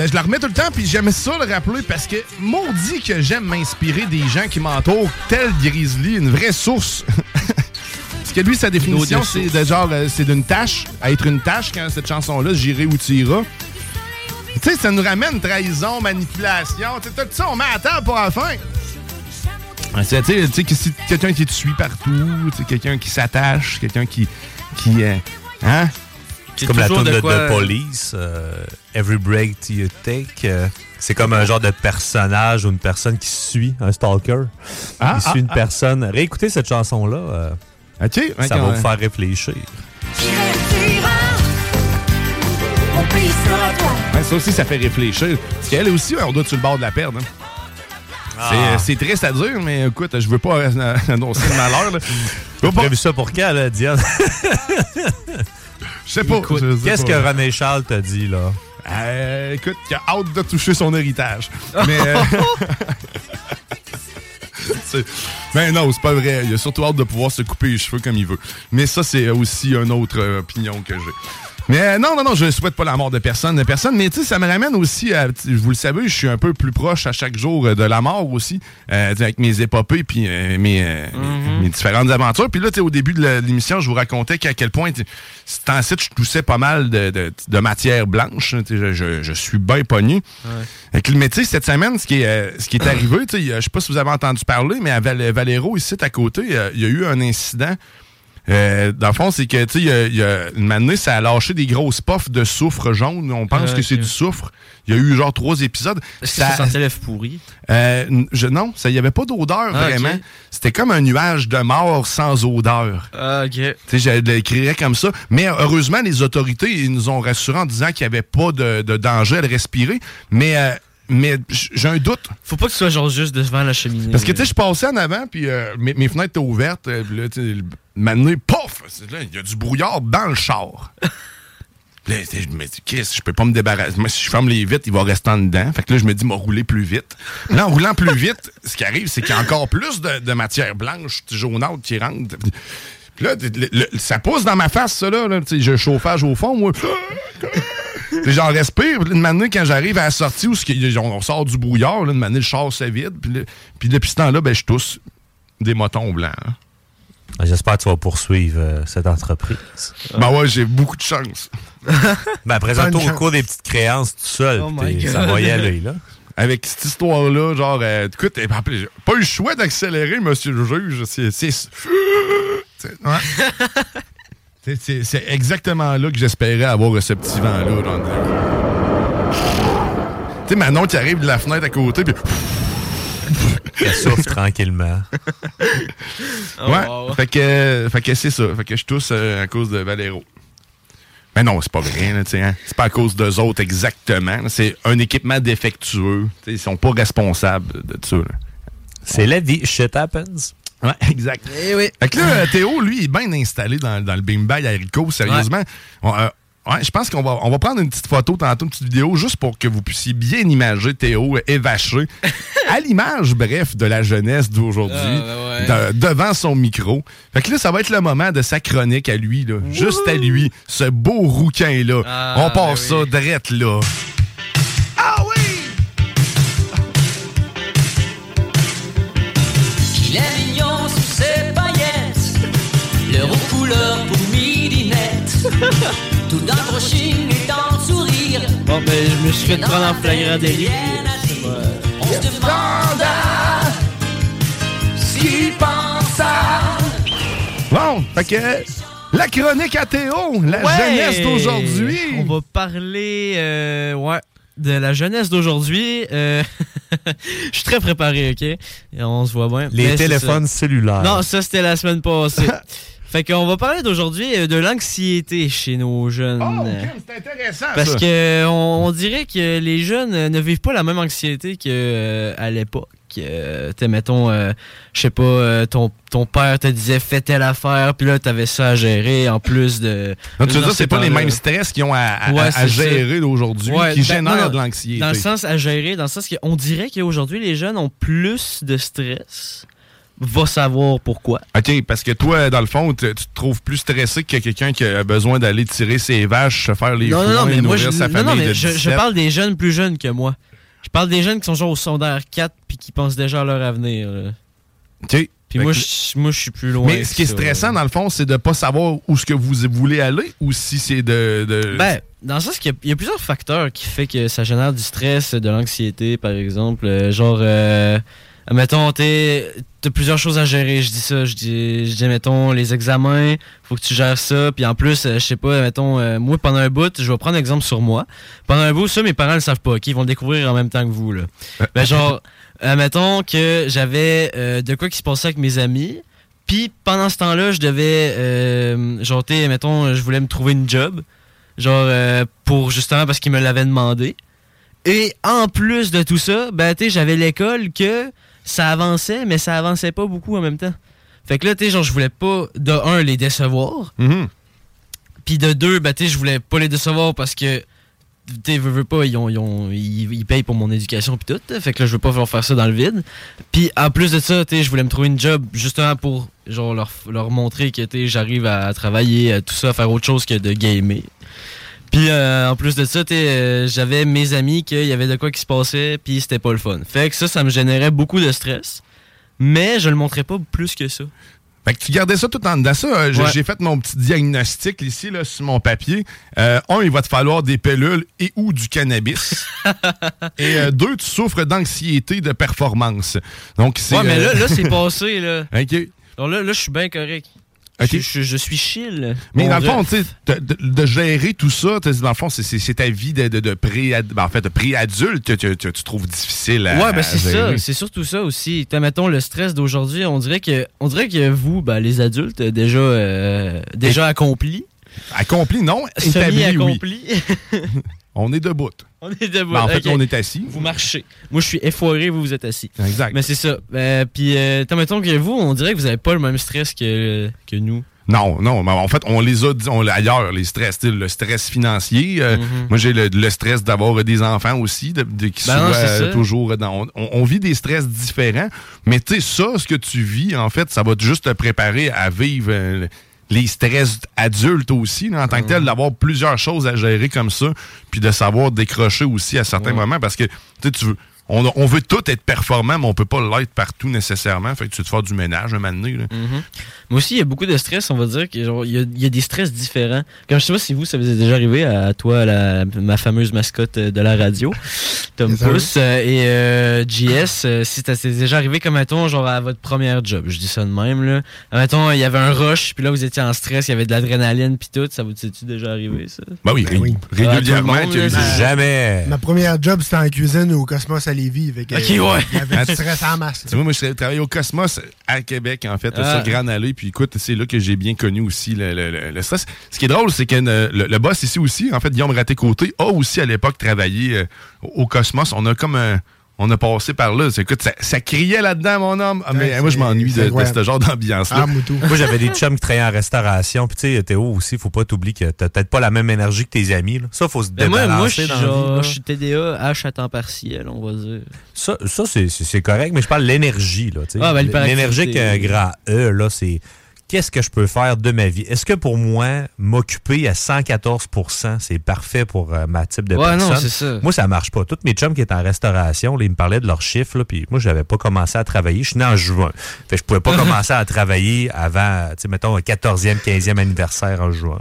Ben, je la remets tout le temps, puis j'aime ça le rappeler parce que maudit que j'aime m'inspirer des gens qui m'entourent, tel Grizzly, une vraie source. parce que lui, sa définition, c'est de genre, euh, c'est d'une tâche, à être une tâche quand cette chanson-là, j'irai où tu iras. Tu sais, ça nous ramène trahison, manipulation. Tu sais, tout ça, on met à table pour la fin. Ah, c'est, Tu sais, tu sais, que si quelqu'un qui te suit partout, tu sais, quelqu'un qui s'attache, quelqu'un qui. qui euh, hein? C'est comme la tune de, de Police, euh, Every Break You Take. euh, c'est comme un genre de personnage ou une personne qui suit, un stalker. Ah, Il suit ah, une ah. personne. Réécoutez cette chanson-là. euh, OK. ça va ouais. vous faire réfléchir. Ouais, ça aussi, ça fait réfléchir. Parce qu'elle aussi, on doit sur le bord de la perdre. hein. C'est, Ah. euh, C'est triste à dire, mais écoute, je veux pas annoncer le malheur. pas- prévu ça pour quand, là, Diane? Je sais pas. Qu'est-ce que René Charles t'a dit, là? Euh, écoute, il a hâte de toucher son héritage. Mais. euh, ben non, c'est pas vrai. Il a surtout hâte de pouvoir se couper les cheveux comme il veut. Mais ça, c'est aussi une autre euh, opinion que j'ai. Mais euh, non, non, non, je ne souhaite pas la mort de personne, de personne. Mais tu sais, ça me ramène aussi à. tu- Vous le savez, je suis un peu plus proche à chaque jour euh, de la mort aussi, euh, tu avec mes épopées puis euh, mes, euh, différentes aventures. Puis là, tu sais, au début de l'émission, je vous racontais qu'à quel point, tu sais, ce temps-ci, je toussais pas mal de, de, de matière blanche. Tu Je, je- je suis bien pogné. Avec le métier, cette semaine, ce qui est, ce qui est arrivé, tu je sais pas si vous avez entendu parler, mais à Val- Valero, ici, à côté, il y a eu un incident. Euh, dans le fond, c'est que, tu sais, il y a- il y a une année, ça a lâché des grosses puffs de soufre jaune. On pense que c'est du soufre. Il y a eu genre trois épisodes. Est-ce que ça sentait l'œuf pourri? Euh, je, non, ça, il n'y avait pas d'odeur Ah, vraiment. C'était comme un nuage de mort sans odeur. Ah, ok. Tu sais, je l'écrirais comme ça. Mais heureusement, les autorités ils nous ont rassurés en disant qu'il n'y avait pas de, de danger à le respirer. Mais, euh, mais j'ai un doute. Faut pas que tu sois genre juste devant la cheminée. Parce que, tu sais, je passais en avant, puis euh, mes, mes fenêtres étaient ouvertes. euh, puis là, tu sais, maintenant, là, Il y a du brouillard dans le char. Là, je me dis, Chris, je peux pas me débarrasser. Moi, si je ferme les vitres, il va rester en dedans. Fait que là, je me dis, m'a rouler plus vite. Là, en roulant plus vite, ce qui arrive, c'est qu'il y a encore plus de, de matière blanche, jaunâtre qui rentre. Puis là, le- le- ça pousse dans ma face, ça, là. là. Tu sais, J'ai le chauffage au fond, moi. Puis j'en respire. Puis une manée, quand j'arrive à la sortie où on, sort du brouillard, là, une manée, le char se vide. Puis, le- puis depuis ce temps-là, ben, je tousse des motons blancs. hein. J'espère que tu vas poursuivre euh, cette entreprise. Ben ouais, j'ai beaucoup de chance. Ben Bonne au cours des petites créances tout seul, Oh ça va y aller, là. Avec cette histoire-là, genre, euh, écoute, eh, ben, j'ai pas eu le choix d'accélérer, monsieur le juge. C'est. c'est- c'est- ouais. C'est- exactement là que j'espérais avoir ce petit vent-là. Tu sais, Manon qui arrive de la fenêtre à côté, puis. Elle souffle tranquillement. Ouais. Fait que, fait que c'est ça. Fait que je tousse euh, à cause de Valero. Mais non, c'est pas vrai, là, tu sais, hein. C'est pas à cause d'eux autres exactement. C'est un équipement défectueux. Tu sais, Ils sont pas responsables de ça. là. C'est la vie. Shit happens. Ouais, exact. Fait que là, euh, Théo, lui, il est bien installé dans, dans le à haricot, sérieusement. On, euh, ouais, je pense qu'on va, on va prendre une petite photo tantôt, une petite vidéo, juste pour que vous puissiez bien imager Théo évaché, à l'image, bref, de la jeunesse d'aujourd'hui, Ah, ben de- devant son micro. Fait que là, ça va être le moment de sa chronique à lui, là. Juste à lui, ce beau rouquin-là. Ah, on part ben ça drette là. Et sourire. Bon, ben, je me suis fait prendre en flagrant délit. On se demande ce qu'il pense à. Bon, fait que la chronique à Théo, la Ouais! jeunesse d'aujourd'hui. On va parler euh, ouais, de la jeunesse d'aujourd'hui. Euh, Je suis très préparé, OK? Et on se voit bien. Les Mais c'est téléphones cellulaires. Non, ça, c'était la semaine passée. fait qu'on va parler d'aujourd'hui euh, de l'anxiété chez nos jeunes. C'est intéressant, Parce ça. que on, on dirait que les jeunes euh, ne vivent pas la même anxiété qu'à l'époque. Euh, t'sais, mettons, euh, je sais pas, euh, ton, ton père te disait fais telle affaire, puis là, t'avais ça à gérer en plus de. Non, tu veux dire, c'est ces pas les mêmes stress qu'ils ont à, à- Ouais, à c'est ça. gérer aujourd'hui Ouais, qui génèrent non, de l'anxiété. Dans le sens à gérer, dans le sens qu'on dirait qu'aujourd'hui, les jeunes ont plus de stress. Va savoir pourquoi. OK, parce que toi, dans le fond, tu te trouves plus stressé que quelqu'un qui a besoin d'aller tirer ses vaches, se faire les non, non, foins, non, mais moi, nourrir je, sa non, famille non, mais de je, je 17. parle des jeunes plus jeunes que moi. Je parle des jeunes qui sont genre au secondaire 4 puis qui pensent déjà à leur avenir. là. OK. Puis moi, que- je, moi, je suis plus loin. Mais ce qui est stressant, dans le fond, c'est de pas savoir où ce que vous voulez aller ou si c'est de... de- Ben, dans le sens qu'il y y, a plusieurs facteurs qui fait que ça génère du stress, de l'anxiété, par exemple. Euh, genre, euh, mettons, t'es- t'as plusieurs choses à gérer. Je dis ça, je dis, je dis, mettons, les examens, faut que tu gères ça. Puis en plus, euh, je sais pas, mettons, euh, moi, pendant un bout, je vais prendre un exemple sur moi. Pendant un bout, ça, mes parents le savent pas, qu'ils vont le découvrir en même temps que vous, là. Ben, genre, euh, mettons que j'avais euh, de quoi qui se passait avec mes amis. Puis pendant ce temps-là, je devais, euh, genre, t'sais, mettons, je voulais me trouver une job. Genre, euh, pour justement parce qu'ils me l'avaient demandé. Et en plus de tout ça, ben, tu j'avais l'école que ça avançait, mais ça avançait pas beaucoup en même temps. Fait que là, tu sais, genre, je voulais pas, de un, les décevoir. Mhm. Puis de deux, ben, tu sais, je voulais pas les décevoir parce que, tu sais, veux, veux pas, ils, ont, ils, ont- ils- ils payent pour mon éducation puis tout. Fait que là, je veux pas leur faire ça dans le vide. Puis en plus de ça, tu sais, je voulais me trouver une job justement pour, genre, leur, leur montrer que, tu j'arrive à travailler, à tout ça, à faire autre chose que de gamer. Puis euh, en plus de ça, euh, j'avais mes amis qu'il y avait de quoi qui se passait, puis c'était pas le fun. Fait que ça, ça me générait beaucoup de stress, mais je le montrais pas plus que ça. Fait que tu gardais ça tout en dedans. Ça, euh, j'ai Ouais. fait mon petit diagnostic ici, là, sur mon papier. Euh, un, il va te falloir des pilules et ou du cannabis. et euh, deux, tu souffres d'anxiété de performance. Donc, c'est. Ouais, mais là, là c'est passé, là. OK. Là, là je suis bien correct. Je, je- je suis chill. Mais dans le fond, tu sais, de, gérer tout ça, dans le fond, c'est- ta vie de, de, de pré ben, en fait, de pré-adulte que tu, trouves difficile à Ouais, ben c'est ça. C'est surtout ça aussi. T'as, mettons, le stress d'aujourd'hui, on dirait que on dirait que vous, ben, les adultes, déjà, euh, déjà accomplis. Accompli, non. Établi, oui. Semi-accomplis. On est debout. On est debout. Ben, en fait, on est assis. Vous marchez. Moi, je suis effoiré, vous, vous êtes assis. Exact. Mais c'est ça. Euh, Puis, euh, mettons que vous, on dirait que vous avez pas le même stress que, que nous. Non, non, mais en fait, on les a, dit- on l'a ailleurs, les stress, le stress financier. euh, Mhm. Moi, j'ai le, le stress d'avoir des enfants aussi, de, de- qui Ben non, c'est euh, toujours dans. On, on vit des stress différents, mais tu sais, ça, ce que tu vis, en fait, ça va juste te préparer à vivre. euh, les stress adultes aussi, là, en tant que tel, d'avoir plusieurs choses à gérer comme ça, puis de savoir décrocher aussi à certains moments, parce que tu sais, tu veux. On, on veut tout être performant, mais on peut pas l'être partout nécessairement. Fait que tu veux te faire du ménage un moment donné. là. Mhm. Moi aussi, il y a beaucoup de stress, on va dire. que, genre, Il y, a, il y a des stress différents. Comme je sais pas si vous, ça vous est déjà arrivé à toi, la, ma fameuse mascotte euh, de la radio, Tom. Pouce, euh, et euh, JS, euh, si ça s'est déjà arrivé comme, mettons, genre à votre première job. Je dis ça de même, là. Mettons, il y avait un rush, puis là, vous étiez en stress, il y avait de l'adrénaline, puis tout. Ça vous est-tu déjà arrivé, ça? Ben oui, régulièrement. Ah, monde, qu'il là, des- Jamais. Ma première job, c'était en cuisine au Cosmos Lévis. fait que, Ok, euh, ouais. Il y avait du stress en masse. Tu vois, moi, je travaillais au Cosmos à Québec, en fait, Ah. sur Grande Allée. Puis écoute, c'est là que j'ai bien connu aussi le, le- le- le stress. Ce qui est drôle, c'est que le, le boss ici aussi, en fait, Guillaume Raté-Côté, a aussi à l'époque travaillé euh, au Cosmos. On a comme un- On a passé par là. C'est- Écoute, ça, ça criait là-dedans, mon homme. Ah, mais moi, je m'ennuie de, ce genre d'ambiance-là. Moi, j'avais des chums qui travaillaient en restauration. Puis, tu sais, Théo aussi, faut pas t'oublier que t'as peut-être pas la même énergie que tes amis. là. Ça, faut se Ben moi, débalancer moi, je suis dans la vie, genre, là. je suis TDA, H à temps partiel, on va dire. Ça, ça c'est- correct, mais je parle de l'énergie. sais. Ah, ben, L'énergie avec un l'hyperactivité. grand E, là, c'est qu'est-ce que je peux faire de ma vie? Est-ce que pour moi, m'occuper à 114% c'est parfait pour euh, ma type de Ouais, non, personne? c'est ça. Moi, ça marche pas. Tous mes chums qui étaient en restauration, là, ils me parlaient de leurs chiffres, là, puis moi, j'avais pas commencé à travailler. Je suis né en juin. Fait que je pouvais pas commencer à travailler avant, tu sais, mettons, un 14e, 15e anniversaire en juin.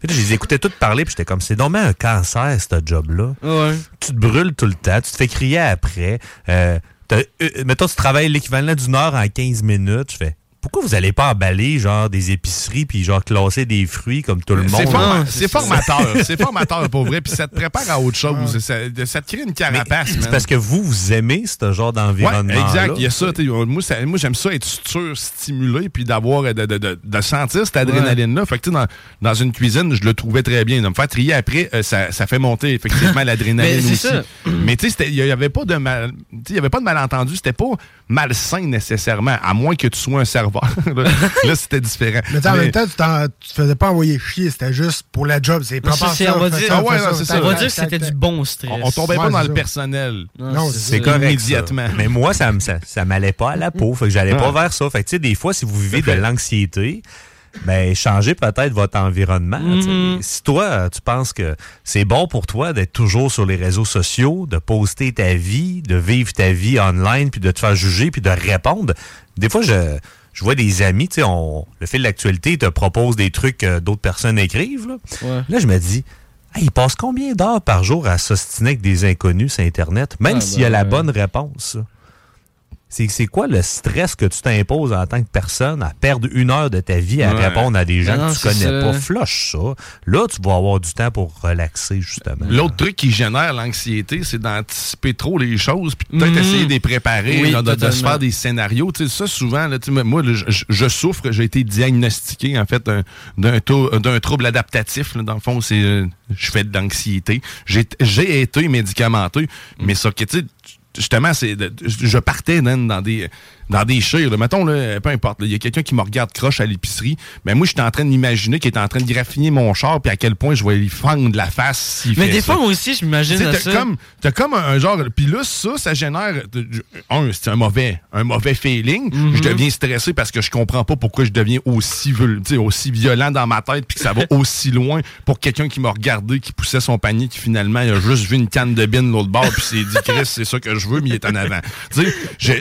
Fait que je les écoutais tous parler, puis j'étais comme, c'est dommage un cancer, ce job-là. Ouais. Tu te brûles tout le temps, tu te fais crier après. Euh, euh, mettons, tu travailles l'équivalent d'une heure en 15 minutes. Je fais, pourquoi vous allez pas emballer, genre, des épiceries, puis genre, classer des fruits comme tout le monde? C'est forma- là? c'est formateur. c'est formateur, pour vrai. Puis ça te prépare à autre chose. Ça, ça te crée une carapace, C'est man. parce que vous, vous aimez ce genre d'environnement. Ouais, exact. Il y a ça. Moi, ça- moi, j'aime ça être surstimulé puis d'avoir de, de, de, de sentir cette adrénaline-là. Fait que tu sais, dans, dans une cuisine, je le trouvais très bien. De me faire trier après, euh, ça, ça fait monter effectivement l'adrénaline Mais c'est aussi. ça. Mais tu sais, il y avait pas de mal, tu sais, il y avait pas de malentendu. C'était pas malsain nécessairement, à moins que tu sois un serveur. là, Là, c'était différent. Mais en même temps, tu, te faisais pas envoyer chier, c'était juste pour la job. C'est pas Ça, ça, on va dire- Ah ouais, ça, ça. On va que c'était du bon stress. on, on tombait Ouais, pas dans le personnel. Non, C'est correct. Immédiatement. Mais moi, ça, ça, m'allait pas à la peau. Fait que j'allais pas Ouais. vers ça. Fait que, tu sais, des fois, si vous vivez de l'anxiété, ben, changez peut-être votre environnement. Mhm. Si toi, tu penses que c'est bon pour toi d'être toujours sur les réseaux sociaux, de poster ta vie, de vivre ta vie online, puis de te faire juger, puis de répondre, des fois, je, je vois des amis, tu sais, le fil de l'actualité te propose des trucs que d'autres personnes écrivent. Là, Ouais. Là, je me dis, Hey, il passe combien d'heures par jour à s'ostiner avec des inconnus sur Internet, même Ah, s'il y a ben, la ouais. bonne réponse? C'est quoi le stress que tu t'imposes en tant que personne à perdre une heure de ta vie à Ouais. répondre à des gens non, que tu connais ça. pas? Flush ça. Là, tu vas avoir du temps pour relaxer, justement. L'autre truc qui génère l'anxiété, c'est d'anticiper trop les choses, puis peut-être Mhm. essayer de les préparer, Oui, là, de, de se faire des scénarios. Tu sais, ça, souvent, là, tu sais, moi, là, je, je souffre, j'ai été diagnostiqué, en fait, d'un- trouble adaptatif. là. dans le fond, c'est euh, je fais de l'anxiété. J'ai j'ai été médicamenté, mais ça, que, tu sais, justement, c'est je partais dans, dans des dans des chires. là. Mettons, là, peu importe, il y a quelqu'un qui me regarde croche à l'épicerie, mais moi, j'étais en train de m'imaginer qu'il était en train de graffiner mon char, puis à quel point je vais lui fendre la face s'il Mais des fois, moi aussi, je m'imagine ça. comme, t'as comme un, un genre. Puis là, ça, ça génère. Un, c'est un mauvais, un mauvais feeling. Mhm. Je deviens stressé parce que je comprends pas pourquoi je deviens aussi, aussi violent dans ma tête, puis que ça va aussi loin pour quelqu'un qui m'a regardé, qui poussait son panier, qui finalement il a juste vu une canne de bine de l'autre bord, puis s'est dit, Chris, c'est ça que je veux, mais il est en avant. Tu sais, je-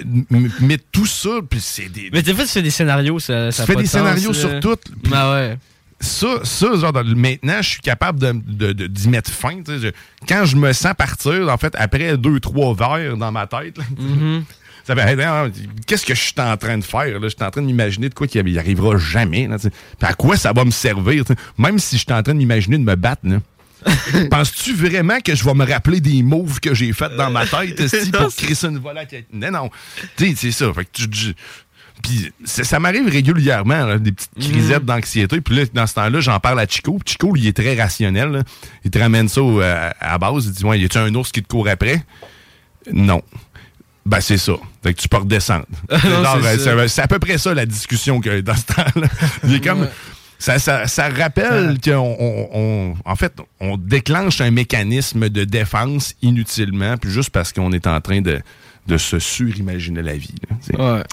tout ça, puis c'est des. Mais des fois, tu fais des scénarios, ça, ça Tu fais des de scénarios sur tout. ouais. ça, ça genre, maintenant, je suis capable de- de- de- d'y mettre fin. Je- quand je me sens partir, en fait, après deux, trois verres dans ma tête, là, Mhm. ça fait, qu'est-ce que je suis en train de faire? Je suis en train de m'imaginer de quoi qui n'y arrivera jamais. Là, à quoi ça va me servir? Même si je suis en train de m'imaginer de me battre. là. Penses-tu vraiment que je vais me rappeler des moves que j'ai fait dans ma tête esti, pour crisser une volette? Non, non. Tu sais, c'est ça. Fait que tu- tu- puis ça, ça m'arrive régulièrement, là, des petites crisettes d'anxiété. Puis là, dans ce temps-là, j'en parle à Chico. Puis Chico, lui, il est très rationnel. là. Il te ramène ça au- à, la base. Il dit Ouais, y a-tu un ours qui te court après? Non. Ben, c'est ça. Fait que tu peux redescendre. Non, Genre, c'est euh, c'est à peu près ça la discussion que dans ce temps-là. Il est comme. Ça, ça, ça rappelle qu'on, on- on- en fait, on déclenche un mécanisme de défense inutilement, puis juste parce qu'on est en train de, de se surimaginer la vie. là. C'est- Ouais.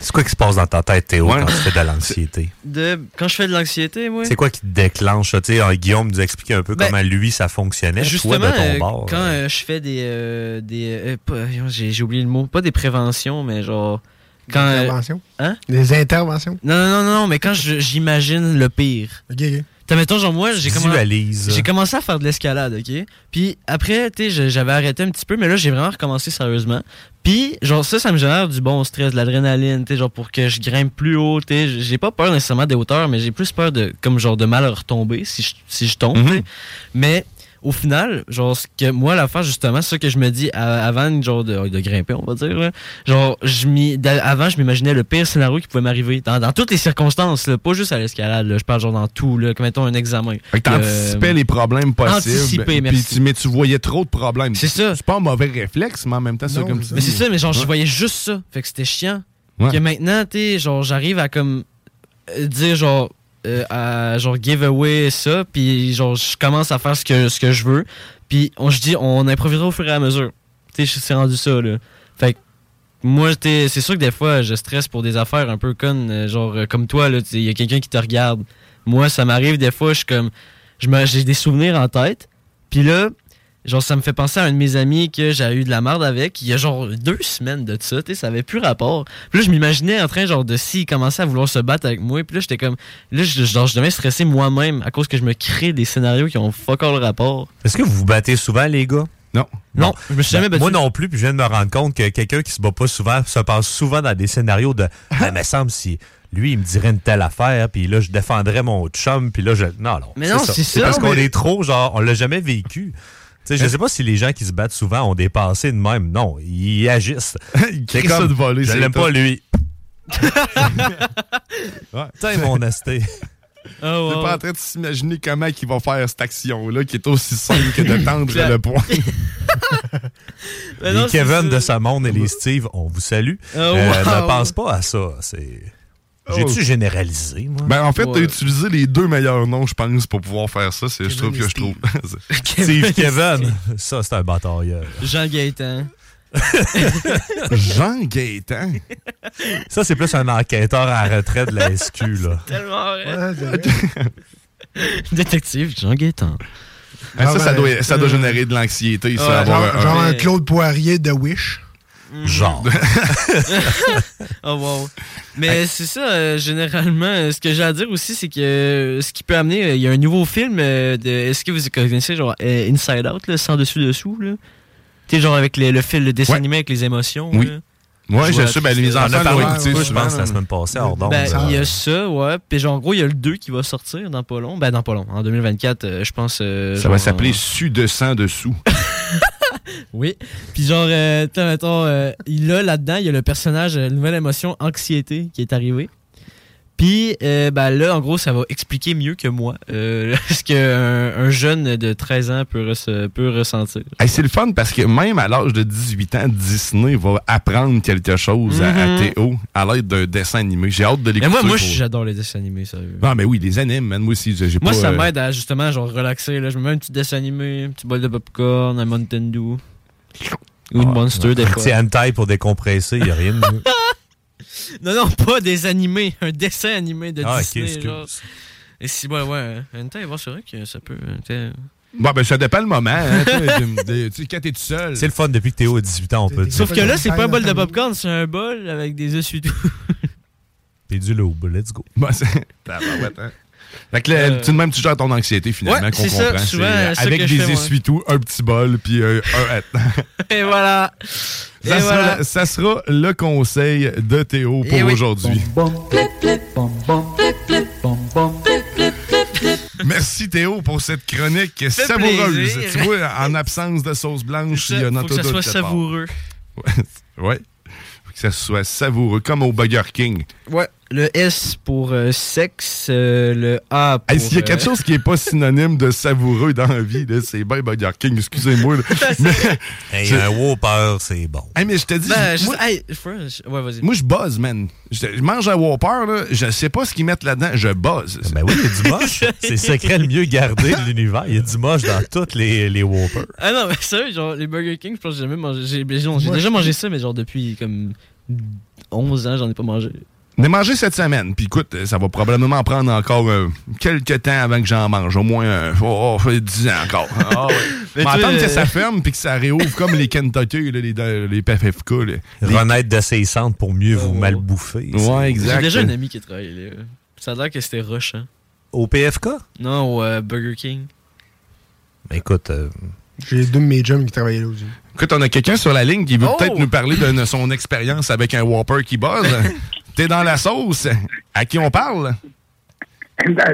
C'est quoi qui se passe dans ta tête, Théo, Ouais. quand tu fais de l'anxiété? De, quand je fais de l'anxiété, moi? C'est quoi qui te déclenche? sais, euh, Guillaume nous a expliqué un peu Ben, comment lui, ça fonctionnait. Justement, toi, de ton euh, bord. quand euh, je fais des. euh, des euh, pas- j'ai j'ai oublié le mot. Pas des préventions, mais genre. Quand, Des euh, interventions? hein? Des interventions? Non, non, non, non, mais quand j'imagine le pire. Ok, ok. T'as, mettons, genre, moi, j'ai commencé, j'ai commencé à faire de l'escalade, OK? Puis après, tu sais, j'avais arrêté un petit peu, mais là, j'ai vraiment recommencé sérieusement. Puis, genre, ça, ça me génère du bon stress, de l'adrénaline, tu sais, genre, pour que je grimpe plus haut, tu sais. J'ai pas peur nécessairement des hauteurs, mais j'ai plus peur de, comme, genre, de mal retomber si je, si je tombe, sais. Mais, au final, genre, ce que moi, l'affaire, justement, c'est ça que je me dis à- avant, genre, de, de grimper, on va dire, là. Genre, je avant, je m'imaginais le pire scénario qui pouvait m'arriver. Dans, dans toutes les circonstances, là, pas juste à l'escalade, là. Je parle, genre, dans tout, là. Comme, mettons, un examen. Fait que t'anticipais Euh, les problèmes possibles. Tu- mais tu voyais trop de problèmes. C'est ça. C'est pas un mauvais réflexe, mais en même temps, c'est comme tu Mais c'est ça, mais genre, je voyais juste ça. Fait que c'était chiant. Ouais. Que maintenant, tu sais, genre, j'arrive à comme euh, dire, genre, euh, à genre give away ça, puis genre, je commence à faire ce que, ce que je veux. Puis on, je dis, on improvisera au fur et à mesure. Tu sais, c'est rendu ça, là. Fait moi, c'est sûr que des fois, je stresse pour des affaires un peu connes, euh, genre euh, comme toi, là, il y a quelqu'un qui te regarde. Moi, ça m'arrive des fois, je suis comme, j'ai des souvenirs en tête, puis là, genre, ça me fait penser à un de mes amis que j'ai eu de la merde avec, il y a genre deux semaines de ça, tu sais, ça avait plus rapport. Puis là, je m'imaginais en train, genre, de s'il commençait à vouloir se battre avec moi, puis là, j'étais comme, là, je, genre, je devais stresser moi-même à cause que je me crée des scénarios qui ont fuck all rapport. Est-ce que vous vous battez souvent, les gars? Non. Non, je me suis jamais Ben, battu. Moi non plus, puis je viens de me rendre compte que quelqu'un qui se bat pas souvent se passe souvent dans des scénarios de Ah, me semble si lui il me dirait une telle affaire, puis là je défendrais mon chum, puis là je non non. Mais non, c'est ça, parce qu'on mais- est trop genre on l'a jamais vécu. Je sais pas si les gens qui se battent souvent ont des pensées de même. Non, ils agissent. Ils crient ça comme, de voler, Je l'aime pas lui. Ouais. Tiens mon esté. Ah, T'es ouais. pas en train de s'imaginer comment il va faire cette action-là qui est aussi simple que de tendre le poing. Non, les Kevin ça. de ce monde et les Steve, on vous salue. Euh, wow. Ne pense pas à ça. C'est. J'ai-tu Oh. généralisé, moi? Ben, en fait, Ouais. t'as utilisé les deux meilleurs noms, je pense, pour pouvoir faire ça. C'est, je trouve que je trouve. Steve Kevin. Ça, c'est un batailleur. Jean Gaétan. Jean Gaétan? Ça, c'est plus un enquêteur à la retraite de la SQ, là. Tellement vrai. Ouais. Détective Jean Gaétan. Ah, ça, ça, ben, doit, ça doit générer de l'anxiété. Ouais, Genre, un- genre un- un Claude Poirier de Wish. Genre. Oh wow. Mais c'est ça, euh, généralement, euh, ce que j'ai à dire aussi, c'est que euh, ce qui peut amener, il y a un nouveau film euh, de. Est-ce que vous connaissez genre euh, Inside Out, là, sans dessus dessous, là? Tu sais, genre avec le, le film, le dessin Ouais. animé avec les émotions. Oui. là? Ouais, Je sais, ben, les enfants l'ont écouté je souvent, pense, la semaine passée, hors. Ben, il y a ça, ouais. Puis genre, en gros, il y a le 2 qui va sortir dans pas long. Ben, dans pas long. En 2024, euh, je pense. euh, Ça genre, va s'appeler Su de sang dessous. Oui. Puis genre, euh, mettons, euh, il a là-dedans, il y a le personnage euh, Nouvelle émotion, anxiété, qui est arrivé. Puis euh, ben là, en gros, ça va expliquer mieux que moi euh, ce qu'un un jeune de 13 ans peut, res- peut ressentir. Hey, c'est le fun parce que même à l'âge de 18 ans, Disney va apprendre quelque chose à- à, Mhm. Théo à l'aide d'un dessin animé. J'ai hâte de l'écouter. moi, moi pour- j'adore les dessins animés, sérieux. Ah, mais oui, les animes, man. Moi aussi, j'ai Moi, pas. ça euh, m'aide à justement genre relaxer. Là. Je me mets un petit dessin animé, un petit bol de popcorn, un Mountain Dew. Ou une Ah, Monster, des Un fois. petit hentai pour décompresser, il n'y a rien de mieux. Non, non, pas des animés. Un dessin animé de Ah, ok, Disney. genre. Et si, ouais, ouais. Un temps, c'est vrai que ça peut. euh. Bon, ben, ça dépend le moment. Hein, de- de- quand t'es tout seul. C'est le fun depuis que Théo a 18 ans, on peut dire. Sauf que là, c'est pas un bol de popcorn, c'est un bol avec des œufs tout. T'es du loup, let's go. Bon, c'est. Hein. Fait que là, Euh, tu de même, tu gères ton anxiété finalement, Ouais, qu'on comprend. souvent, euh, avec des essuie-tout, un petit bol, puis euh, un. Et voilà. Ça, Et sera, voilà. ça sera le conseil de Théo pour oui. aujourd'hui. Merci Théo pour cette chronique savoureuse. plaisir. Tu vois, en absence de sauce blanche, il y a faut notre que ça soit savoureux. Ouais. ouais. Faut que ça soit savoureux, comme au Burger King. Ouais. Le S pour euh, sexe, euh, le A pour. Hey, S'il y a quelque euh, chose qui n'est pas synonyme de savoureux dans la vie, là, c'est bien Burger King, excusez-moi. mais, Hey, c'est- un Whopper, c'est bon. Hey, mais je te dis, Ben, je- moi, ouais, je buzz, man. Je, je mange un Whopper, là, je sais pas ce qu'ils mettent là-dedans, je buzz. Ben oui, il y a du moche. C'est le secret le mieux gardé de l'univers. Il y a du moche dans tous les, les Whoppers. Ah non, mais sérieux, genre, les Burger King, je pense que j'ai jamais mangé. J'ai déjà mangé ça, mais genre depuis comme 11 ans, j'en ai pas mangé. On a mangé cette semaine, puis écoute, ça va probablement prendre encore euh, quelques temps avant que j'en mange. Au moins euh, oh, oh, 10 ans encore. Ouais. Mais Mais toi, attendre euh, que ça ferme puis que ça réouvre comme les Kentucky, là, les, les PFFK. là. Renaître de ses cendres pour mieux vous mal bouffer. Ouais, exact. J'ai déjà un ami qui travaille là. Ça a l'air que c'était rush, hein. Au PFK? Non, au euh, Burger King. Ben, écoute. euh, J'ai deux de mes jumps qui travaillaient là aussi. Écoute, on a quelqu'un sur la ligne qui veut Oh! peut-être nous parler de son expérience avec un Whopper qui buzz. T'es dans la sauce? À qui on parle?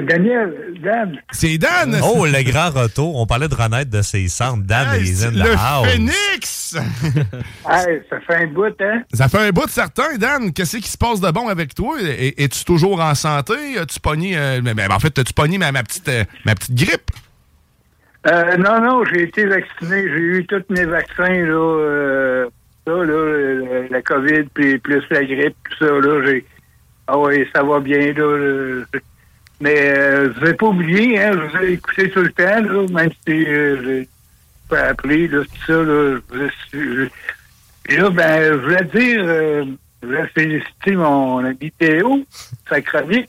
Daniel, Dan. C'est Dan! Oh, le grand retour. On parlait de renaître de ses cendres. Dan Hey, les c'est in the le house. phénix! Hey, ça fait un bout, hein? Ça fait un bout de certain, Dan. Qu'est-ce qui se passe de bon avec toi? Es- Es-tu toujours en santé? As-tu pogné... euh, ben, ben, en fait, as-tu pogné ma, ma petite, euh, ma petite grippe? Euh, non, non, j'ai été vacciné. J'ai eu tous mes vaccins, là. Euh, ça, là, le- la COVID, puis plus la grippe, tout ça, là. J'ai. Ah oui, ça va bien, là. le- Mais euh, je vais pas oublier, hein. Je vous ai écouté tout le temps, là, même si euh, j'ai pas appelé, là, tout ça, là. Je je- Là, ben, je voulais dire, euh, je voulais féliciter mon ami Théo, sa chronique.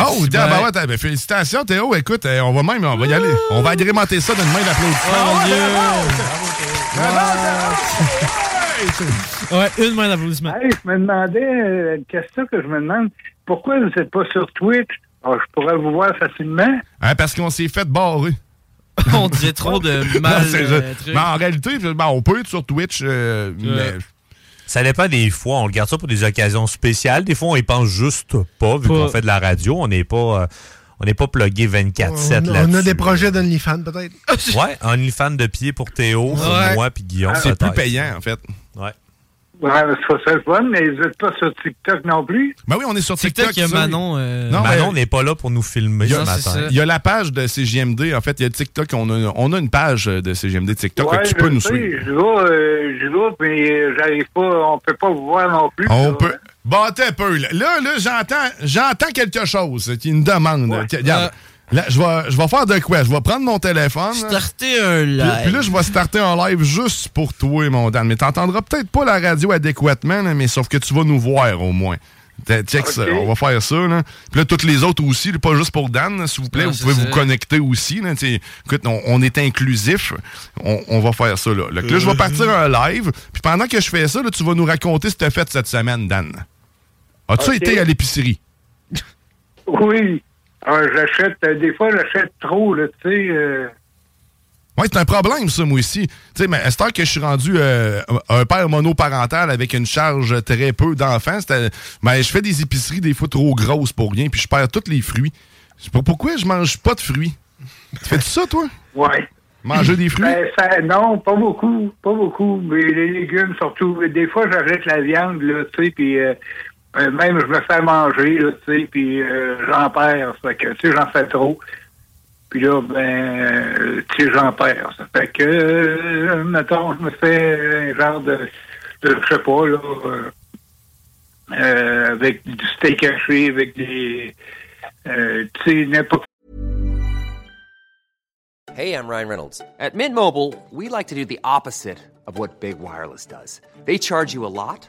Oh, ben ouais, t'as- ben, félicitations, Théo. Écoute, euh, on va même, on va y aller. On va agrémenter ça d'une main d'applaudissement. Oh, mon Ouais, Dieu! Ouais, une main d'applaudissement. Hey, je me demandais, euh, une question que je me demande, pourquoi vous n'êtes pas sur Twitch? Ah, je pourrais vous voir facilement. Hein, parce qu'on s'est fait barrer. on disait trop de mal. Non, euh, trucs. En réalité, ben, on peut être sur Twitch, euh, mais Ça dépend des fois. On le garde ça pour des occasions spéciales. Des fois, on y pense juste pas, vu qu'on fait de la radio. On n'est pas, euh, on n'est pas plugué 24-7 On, là on a des projets d'OnlyFans, peut-être. Ouais, OnlyFans de pied pour Théo, pour Ouais. moi puis Guillaume. c'est plus payant, en fait. Ouais. Ouais, c'est pas ça le fun, mais vous n'êtes pas sur TikTok non plus? Ben oui, on est sur TikTok, TikTok. il y a ça. Manon. euh, Non, Manon mais- n'est pas là pour nous filmer Il y, ce a, matin. il y a la page de CGMD. En fait, il y a TikTok. On a, on a une page de CGMD TikTok. ouais, fait que tu je peux nous sais, suivre. Je vais, euh, je vais, mais euh, j'arrive pas, on peut pas vous voir non plus. On là. peut. Bon, attends un peu. Là, là, j'entends, j'entends quelque chose qui me demande. Regarde. Là, je vais, je vais faire de quoi? Je vais prendre mon téléphone. Starter un Puis, live. puis là, je vais starter un live juste pour toi, mon Dan. Mais t'entendras peut-être pas la radio adéquatement, là, mais sauf que tu vas nous voir au moins. Check ça, Ok. on va faire ça. Là. Puis là, toutes les autres aussi, pas juste pour Dan, s'il vous plaît, Ouais, vous pouvez ça. vous connecter aussi. Là, écoute, on, on est inclusif, on, on va faire ça. Là, Là, je vais partir un live, puis pendant que je fais ça, là, tu vas nous raconter ce que tu as fait cette semaine, Dan. As-tu été à l'épicerie? Oui. Ah, j'achète, euh, des fois, j'achète trop, là, tu sais. euh, Oui, c'est un problème, ça, moi aussi. Tu sais, mais à cette heure que je suis rendu euh, un père monoparental avec une charge très peu d'enfants, ben, je fais des épiceries des fois trop grosses pour rien, puis je perds tous les fruits. Je sais pas pourquoi je mange pas de fruits? Tu fais-tu ça, toi? ouais. Manger des fruits? Ben, ça, non, pas beaucoup, pas beaucoup. Mais les légumes, surtout. Des fois, j'achète la viande, là, tu sais, puis euh, euh, même je me fais manger, tu sais, puis euh, j'en perds. Ça fait que, tu sais, j'en fais trop. Puis là, ben, tu sais, j'en perds. Ça fait que, euh, mettons, je me fais un genre de, de je sais pas, là, euh, euh, avec du steak haché, avec des, euh, tu sais, n'importe Hey, I'm Ryan Reynolds. At Mint Mobile, we like to do the opposite of what Big Wireless does. They charge you a lot,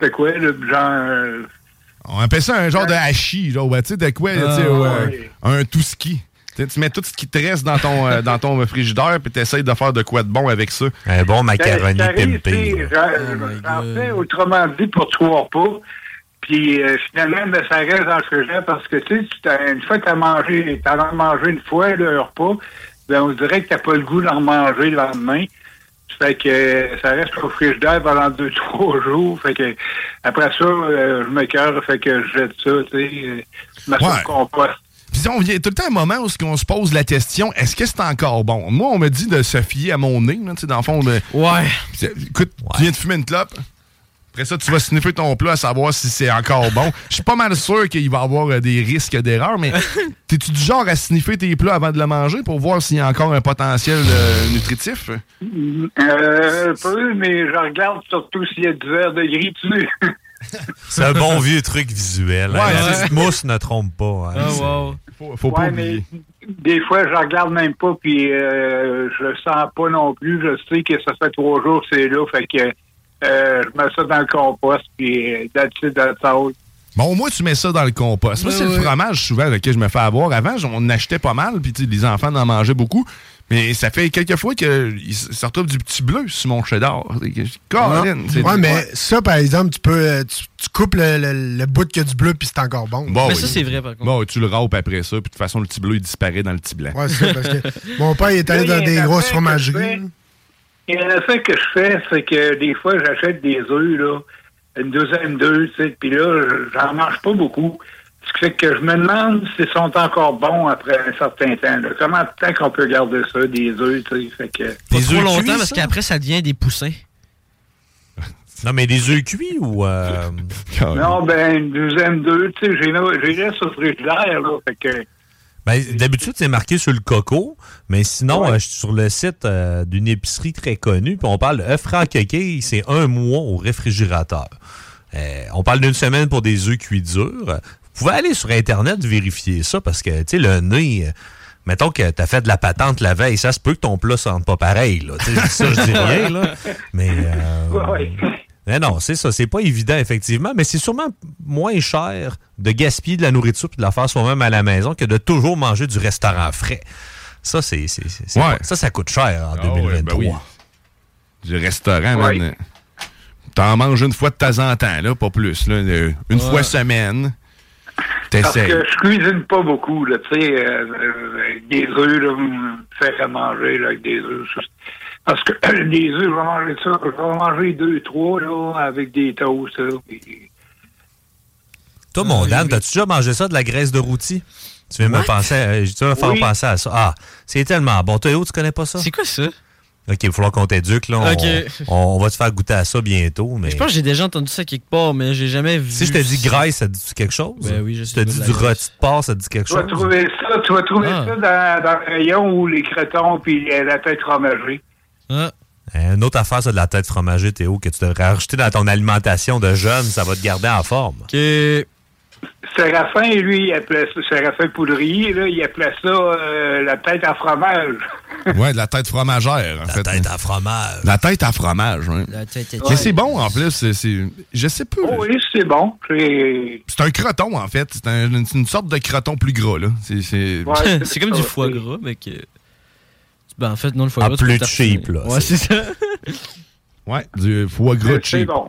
C'est quoi, là, genre... euh, On appelle ça un genre de hachis, genre, ouais, tu sais, de quoi, tu sais, Ah, ouais, ouais. un tout ski. Tu mets tout ce qui te reste dans ton, euh, dans ton frigidaire, puis tu essaies de faire de quoi de bon avec ça. Un bon arrive, tu sais, j'en- fais autrement dit pour trois pas. Puis euh, finalement, ben, ça reste dans le frigidaire parce que tu sais, t'as- une fois que tu as mangé, t'en as mangé une fois le repas, ben, on dirait que tu pas le goût d'en manger le lendemain. Ça fait que euh, ça reste au frigidaire pendant deux, trois jours. Fait que après ça, euh, je me cœur, fait que je jette ça, tu sais. euh, ça Ouais. compost. Puis on vient tout le temps un moment où on se pose la question est-ce que c'est encore bon? Moi, on me dit de se fier à mon nez, là, tu sais, dans le fond. De... Ouais. Écoute, tu viens de fumer une clope. Après ça, tu vas sniffer ton plat à savoir si c'est encore bon. Je suis pas mal sûr qu'il va y avoir euh, des risques d'erreur, mais t'es-tu du genre à sniffer tes plats avant de le manger pour voir s'il y a encore un potentiel euh, nutritif? Euh, un peu, mais je regarde surtout s'il y a du verre de gris dessus. C'est un bon vieux truc visuel. hein. Ouais, mousse ne trompe pas. hein. C'est- Faut, faut pas Ouais, oublier. mais des fois, je regarde même pas, puis euh, je sens pas non plus. Je sais que ça fait trois jours que c'est là, fait que euh, je mets ça dans le compost, puis euh, that's it, that's all. Bon, au moins, tu mets ça dans le compost. Moi, c'est le fromage souvent lequel je me fais avoir. Avant, on achetait pas mal, puis les enfants en mangeaient beaucoup. Mais ça fait quelques fois qu'ils se retrouvent du petit bleu sur mon cheddar. Colin, c'est- Ouais, mais ça, par exemple, tu peux. euh, Tu, tu coupes le, le- le bout qui a du bleu, puis c'est encore bon. Bon, oui. Bon, tu le râpes après ça, puis de toute façon, le petit bleu, il disparaît dans le petit blanc. Ouais, c'est ça, parce que mon père il est allé dans des grosses que fromageries. Fais. Il y a un affaire que je fais, c'est que des fois, j'achète des œufs, là, une douzaine d'œufs, tu sais, puis là, j'en mange pas beaucoup. Ce qui fait que je me demande s'ils sont encore bons après un certain temps. là. Comment de temps qu'on peut garder ça, des œufs, tu sais, fait que... Pas trop longtemps parce qu'après ça devient des poussins. Non, mais des œufs cuits ou. euh, Non, ben, une douzaine d'œufs, tu sais, j'ai j'ai laisse au frigidaire, là, fait que... Ben, D'habitude, c'est marqué sur le coco, mais sinon, euh, je suis sur le site euh, d'une épicerie très connue, puis on parle d'œufs francs coquilles, c'est un mois au réfrigérateur. Euh, on parle d'une semaine pour des œufs cuits durs. Vous pouvez aller sur Internet vérifier ça, parce que, tu sais, le nez... Mettons que tu as fait de la patente la veille, ça se peut que ton plat sente pas pareil. Là. Ça, je dis rien. Là. Mais, euh, mais non, c'est ça. C'est pas évident, effectivement. Mais c'est sûrement moins cher de gaspiller de la nourriture et de la faire soi-même à la maison que de toujours manger du restaurant frais. Ça, c'est, c'est- c'est- c'est Ouais. pas- ça, ça coûte cher en Ah ouais, 2023. ben oui. Du restaurant, Ouais. man. T'en manges une fois de temps en temps, là, pas plus. Là, euh, une Ouais. fois semaine. Parce que je cuisine pas beaucoup, là, tu sais, euh, euh, avec des œufs, là, me faire à manger, là, avec des œufs. Parce que les œufs, je vais manger ça, je vais manger deux, trois, là, avec des toasts, là, puis- Toi, mon Dan, t'as-tu déjà mangé ça de la graisse de rôti? Tu viens me penser, à- tu vas me faire Oui. penser à ça. Ah, c'est tellement bon. Théo, tu connais pas ça? C'est quoi ça? OK, il va falloir qu'on t'éduque. Là. On, Ok. on- on va te faire goûter à ça bientôt. Mais Je pense que j'ai déjà entendu ça quelque part, mais j'ai jamais vu. si je te dis graisse, ça te dit quelque chose? Ben oui, je Si je te dis du rôti de porc, ça te dit quelque Tu vas chose? trouver ça, tu vas trouver Ah. ça dans, dans le rayon où les cretons puis la tête fromagée. Euh, Une autre affaire, c'est de la tête fromagée, Théo, que tu devrais rajouter dans ton alimentation de jeune. Ça va te garder en forme. Séraphin, lui, il appelait ça, Séraphin Poudrier, là, il appelait ça euh, la tête à fromage. Ouais, de la tête fromagère, en fait. La tête à fromage. La tête à fromage, oui. tête c'est bon, en plus. c'est- Je sais pas. Oh oui, c'est bon. C'est C'est un croton, en fait. C'est un- une sorte de croton plus gras, là. C'est- C'est c'est comme du foie gras, mais que. Ben, en fait, non, le foie Ah, gras. tu plus cheap, là. Ouais, c'est ça. Ouais, du foie gras cheap. bon.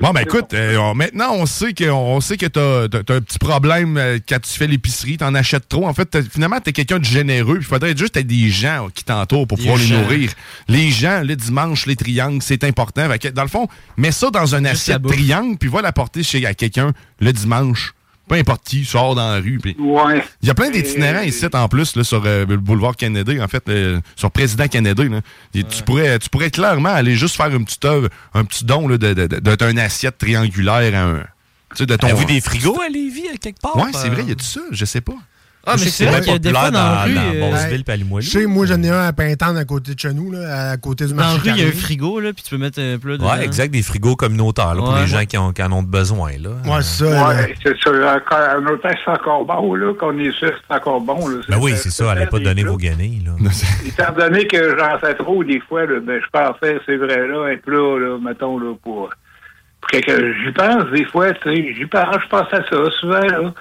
Bon, ben écoute, euh, on- maintenant, on sait que, on sait que t'as as, un petit problème euh, quand tu fais l'épicerie, t'en achètes trop. En fait, finalement, t'es quelqu'un de généreux. Il faudrait juste être des gens qui t'entourent pour Des pouvoir les nourrir. Les gens, le dimanche, les triangles, c'est important. Dans le fond, mets ça dans un assiette triangle, puis va l'apporter chez à quelqu'un le dimanche. Peu importe qui, sort dans la rue. Ouais. Il y a plein d'itinérants ici, en plus, là, sur euh, le boulevard Kennedy, en fait, euh, sur Président Kennedy. là. Et tu, pourrais, tu pourrais clairement aller juste faire une petite œuvre, un petit don là, de, de, de- d'un assiette triangulaire à un. Tu sais, de ton. Avez-vous des frigos à Lévis, à quelque part? Ouais, c'est euh? vrai, il y a tout ça, je sais pas. Ah, mais sais c'est vrai qu'il y a des fois dans la dans- rue. dans euh. Je sais, moi, j'en ai un à Pintante à côté de chez nous, là, à côté du Dans la marché. rue, il y a un frigo, là, puis tu peux mettre un plat dedans. Ouais, exact, des frigos communautaires là, pour Ouais. les gens qui, ont, qui en ont besoin. Là. Ouais, c'est ça. Ouais, c'est ça. Un temps, c'est encore bon, là, qu'on est sûr que c'est encore bon, là. Ben oui, c'est ça, allez pas des donner vos guenilles. Là. Étant donné que j'en fais trop, des fois, là, ben, je peux en faire, c'est vrai, là, un plat, là, mettons, là, pour. J'y pense, des fois, tu sais, j'y pense, je pense à ça, souvent, là.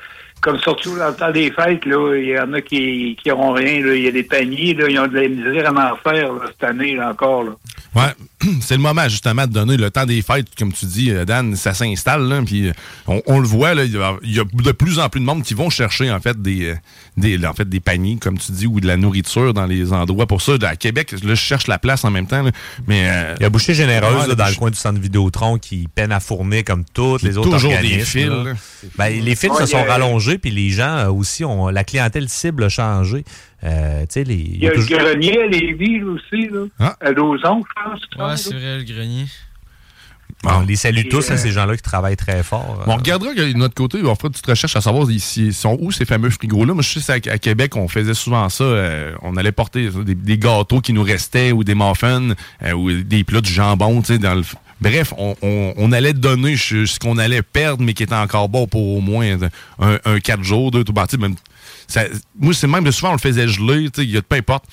Comme surtout dans le temps des fêtes, là, il y en a qui, qui ont rien, là. Il y a des paniers, là, ils ont de la misère à en faire, là, cette année, là, encore, là. Ouais, c'est le moment justement de donner le temps des fêtes, comme tu dis, euh, Dan, ça s'installe, là, puis euh, on, on le voit, là, il y a- il y a de plus en plus de monde qui vont chercher en fait des, euh, des, en fait, des paniers, comme tu dis, ou de la nourriture dans les endroits. Pour ça, à Québec, là, je cherche la place en même temps, là, mais... euh, Il y a Boucher Généreuse ouais, là, dans le coin du centre Vidéotron qui peine à fournir comme toutes les autres toujours des organismes. fils, là. là. Ben, les fils Ouais, se sont rallongés, puis les gens aussi ont la clientèle cible a changé. Euh, tu sais, les, Il y a le toujours- grenier à Lévis aussi, là. Ah. À Lauson, je pense. Ouais, c'est vrai, le grenier. on les salue tous, hein, euh, ces gens-là qui travaillent très fort. Bon, on regardera que de notre côté, on fera une petite recherche à savoir ici sont où ces fameux frigos-là. Moi, je sais qu'à à Québec, on faisait souvent ça. euh, on allait porter des, des gâteaux qui nous restaient ou des muffins euh, ou des plats du jambon, tu sais, dans le. Bref, on, on- on allait donner ce ce qu'on allait perdre, mais qui était encore bon pour au moins un, un 4 jours, deux tout bâti. Même, ça- moi, c'est même de souvent, on le faisait geler, tu sais, il y a- peu importe.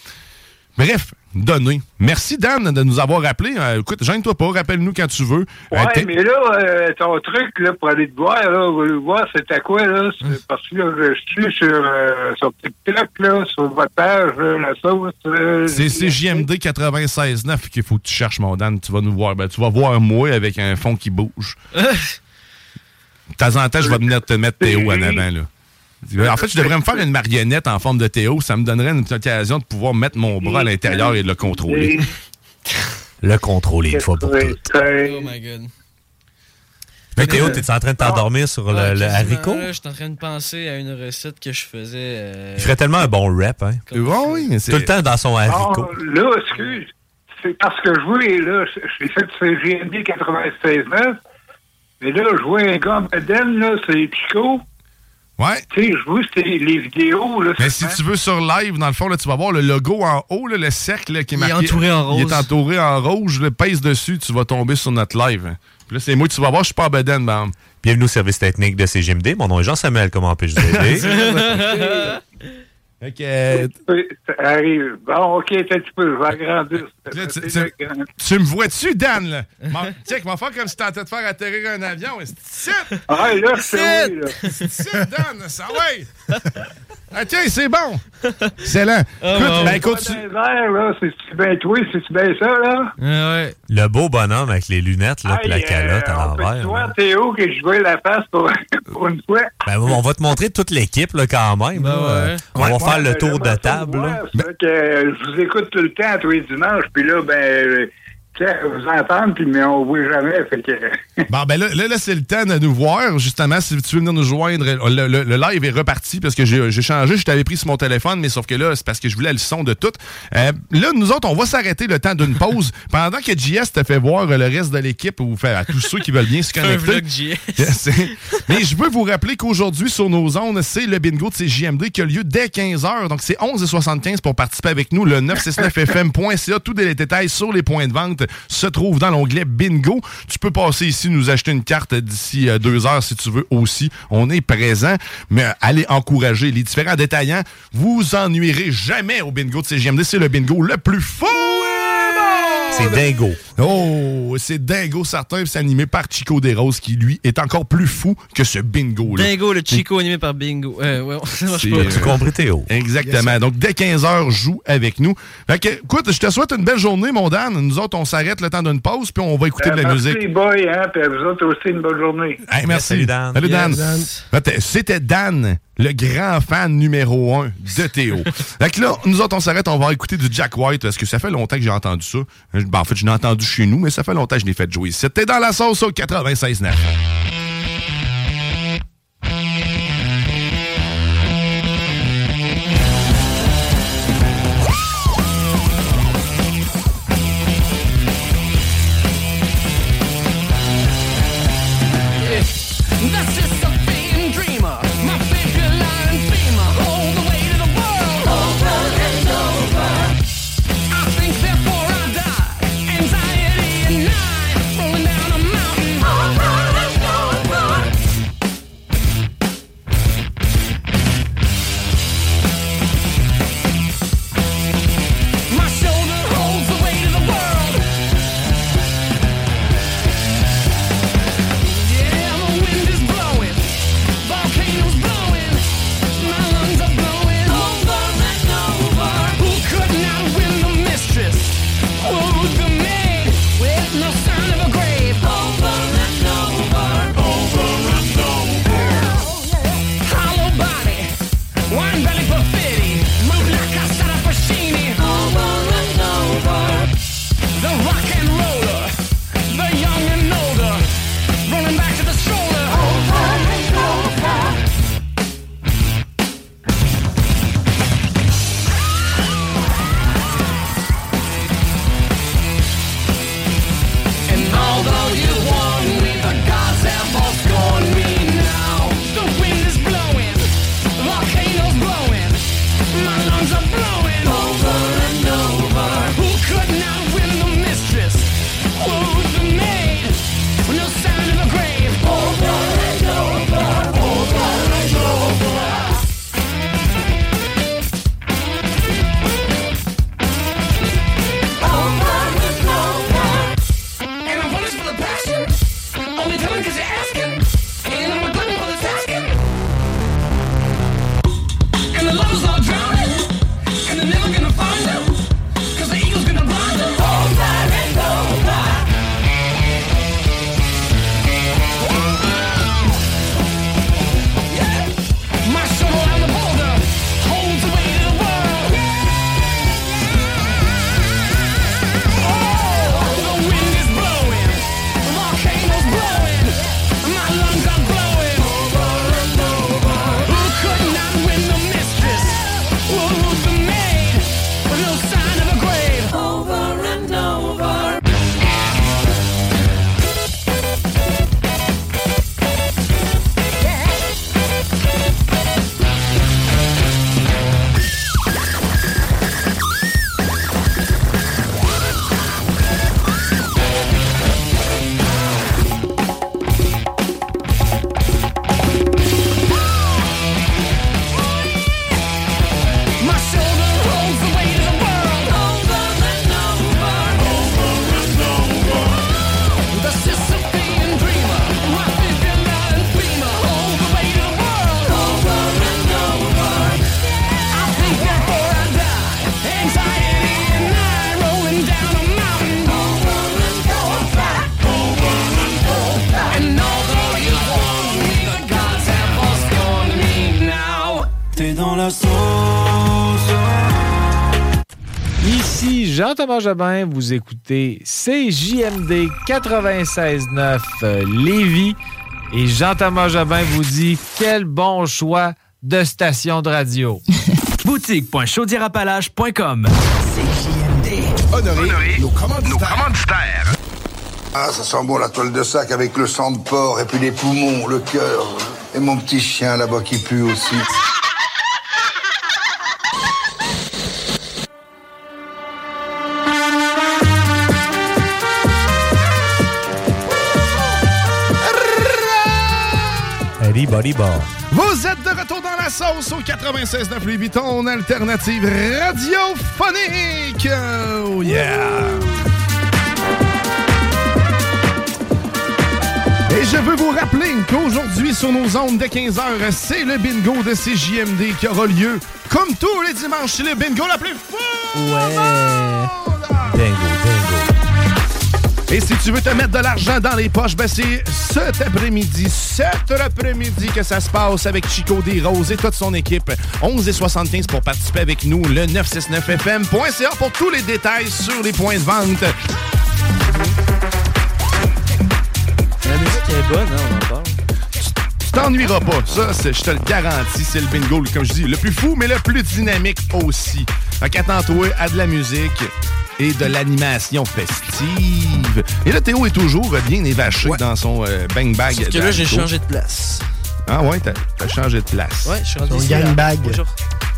Bref, donner. Merci, Dan, de nous avoir appelé. Euh, écoute, gêne-toi pas, rappelle-nous quand tu veux. Euh, Ouais, t'es- mais là, euh, ton truc, là, pour aller te voir, là, on va le voir, c'est à quoi, là? C'est Parce que là, je suis sur, euh, sur TikTok, là, sur votre page, là, la sauce. C'est CJMD 96.9 qu'il faut que tu cherches, mon Dan. Tu vas nous voir. Ben, tu vas voir moi avec un fond qui bouge. De temps en temps, je vais venir te mettre Théo en avant. Là. En fait, je devrais me faire une marionnette en forme de Théo. Ça me donnerait une occasion de pouvoir mettre mon bras à l'intérieur et de le contrôler. Le contrôler une fois pour toutes. Oh my god. Mais Théo, t'es en train de t'endormir sur le, Ouais, le quasiment, haricot? Je suis en train de penser à une recette que je faisais. euh, Il ferait tellement un bon rap, hein? oui, mais Tout le temps dans son haricot. Ah, là, excuse, c'est parce que je voulais, là, l'ai fait sur GMD 96.9, mais là, je vois un gars en là, c'est Chico. Ouais. Tu sais, je vois les vidéos, là. Mais si tu veux sur live, dans le fond, là, tu vas voir le logo en haut, là, le cercle là, qui est Il entouré en Il rose. est entouré en rouge. Le pèse dessus, tu vas tomber sur notre live. Puis là, c'est moi que tu vas voir, je suis pas en bedaine, bam. Bienvenue au service technique de CGMD. Mon nom est Jean-Samuel. Comment puis-je vous aider? Euh, Oui, Ça arrive. Bon, OK, un petit peu, je vais agrandir. Là, tu, tu- tu me vois-tu, Dan, là? Tiens, m'en faire comme si t'entais de faire atterrir un avion. C'est! Ah, là, C'est oui, là. C'est Dan! Ça ouais! Ah, tiens, c'est bon! Excellent. Ah, écoute, ben, écoute, là, c'est-tu bien toi, c'est-tu bien ça, là? ouais. Le beau bonhomme avec les lunettes, là, puis la calotte euh, à l'envers. voir, Théo, que je vois la face pour, pour une fois? Ben, on va te montrer toute l'équipe, là, quand même. là. Euh, On va faire le tour de table, là. C'est vrai que euh, je vous écoute tout le temps, tous les dimanches, puis là, ben, euh, tu vous entendre, puis mais on voit jamais, fait que... Bon, ben là, là, là, c'est le temps de nous voir. Justement, si tu veux venir nous joindre, le, le- le live est reparti parce que j'ai changé. Je t'avais pris sur mon téléphone, mais sauf que là, c'est parce que je voulais le son de tout. Euh, là, nous autres, on va s'arrêter le temps d'une pause pendant que JS te fait voir le reste de l'équipe ou fait à tous ceux qui veulent bien se connecter. JS. Mais je veux vous rappeler qu'aujourd'hui, sur nos ondes, c'est le bingo de CJMD qui a lieu dès 15h. Donc, c'est 11h75 pour participer avec nous. Le 969fm.ca. Tous les détails sur les points de vente se trouvent dans l'onglet bingo. Tu peux passer ici, nous acheter une carte d'ici euh, deux heures si tu veux aussi. On est présent. Mais euh, allez encourager les différents détaillants. Vous ennuierez jamais au bingo de CJMD. C'est le bingo le plus fou! C'est dingo. Oh, c'est dingo certain, puis c'est animé par Chico Desroses qui, lui, est encore plus fou que ce bingo-là. Dingo, le Chico animé par Bingo. Euh, ouais, ça marche C'est, pas. Tu compris, Théo? Exactement. Donc, dès 15h, joue avec nous. Fait que, écoute, je te souhaite une belle journée, mon Dan. Nous autres, on s'arrête le temps d'une pause, puis on va écouter de la merci, musique. les boys, hein, puis à vous autres aussi, une bonne journée. Hey, merci. Salut, Dan. Salut, Dan. Yes. C'était Dan, le grand fan numéro un de Théo. fait que là, nous autres, on s'arrête, on va écouter du Jack White, parce que ça fait longtemps que j'ai entendu ça. Ben, en fait, je l'ai entendu chez nous, mais ça fait longtemps que je l'ai fait jouer. C'était dans la sauce au 96.9. Jean-Thomas Jobin, vous écoutez CJMD 96.9 euh, Lévis et Jean-Thomas Jobin vous dit quel bon choix de station de radio. Boutique.chaudierapalache.com Honoré, nos commanditaires. Ah, ça sent bon la toile de sac avec le sang de porc et puis les poumons, le cœur. Et mon petit chien là-bas qui pue aussi. Vous êtes de retour dans la sauce au 96.9 Louis Vuitton, alternative radiophonique. Oh yeah! Et je veux vous rappeler qu'aujourd'hui, sur nos ondes de 15h, c'est le bingo de CJMD qui aura lieu. Comme tous les dimanches, c'est le bingo la plus fou! Ouais. Et si tu veux te mettre de l'argent dans les poches, ben c'est cet après-midi, cet après-midi que ça se passe avec Chico des Roses et toute son équipe. 11 et 75 pour participer avec nous, le 969fm.ca pour tous les détails sur les points de vente. La musique est bonne, hein, on en parle. Tu t'ennuieras pas. Ça, c'est- je te le garantis, c'est le bingo, comme je dis, le plus fou, mais le plus dynamique aussi. Fait qu'attends-toi à de la musique et de l'animation festive. Et là, Théo est toujours bien évaché dans son euh, bang bag. Sauf que là, j'ai changé de place. Ah ouais, t'as as changé de place. Ouais, je suis rendu gang bag. Bonjour.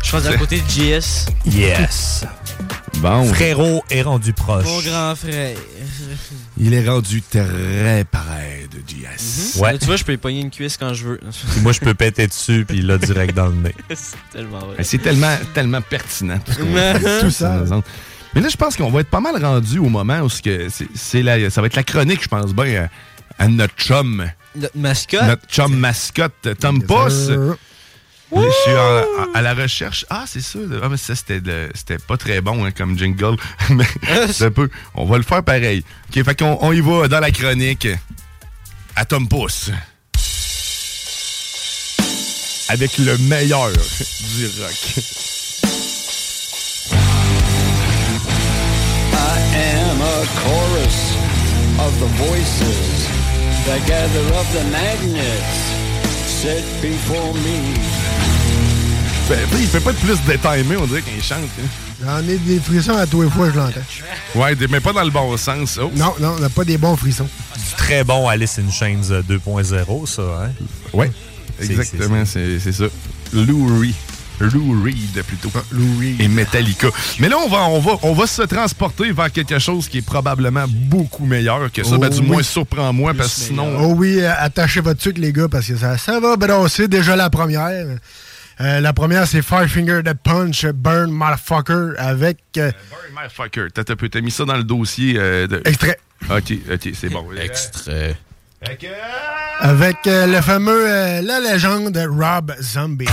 Je suis rendu à côté de JS. Yes. Bon. Frérot est rendu proche. Mon grand frère. Il est rendu très près de JS. Ouais. Là, tu vois, je peux y pogner une cuisse quand je veux. Puis moi, je peux péter dessus, puis là, direct dans le nez. c'est tellement vrai. C'est tellement, tellement pertinent. Tout, ce qu'on Mais- fait Tout ça. Mais là, je pense qu'on va être pas mal rendu au moment où que c'est, la- ça va être la chronique, je pense bien, à, à notre chum. Notre mascotte. Notre chum mascotte, Tom. Là, Je suis à, à la recherche. Ah, c'est ça. Ah, mais ça, c'était, pas très bon hein, comme jingle. mais c'est un peu. On va le faire pareil. OK, fait qu'on on y va dans la chronique à Tom Puss. Avec le meilleur du rock. Chorus of the voices that gather of the magnets set before me. Ben, il fait pas de plus de timé, on dirait qu'il chante. hein. J'en ai des frissons à tous les fois que je l'entends. Ouais, mais pas dans le bon sens. Oh. Non, non, on n'a pas des bons frissons. Du très bon Alice in Chains euh, 2.0, ça, hein? Ouais, exactement, c'est c'est ça. Lou Reed. Lou Reed, plutôt. Lou Reed. Et Metallica. Mais là, on va, on, va, on va se transporter vers quelque chose qui est probablement beaucoup meilleur que ça. Oh ben, du oui. moins, surprends-moi, parce que sinon... Oh oui, euh, attachez votre sucre, les gars, parce que ça, ça va brasser déjà la première. Euh, la première, c'est Five Finger Dead Punch, Burn Motherfucker, avec euh, Burn Motherfucker. T'as t'as- t'as mis ça dans le dossier euh, de... extrait. OK, OK, c'est bon. Extrait. Avec euh, le fameux, euh, la légende Rob Zombie.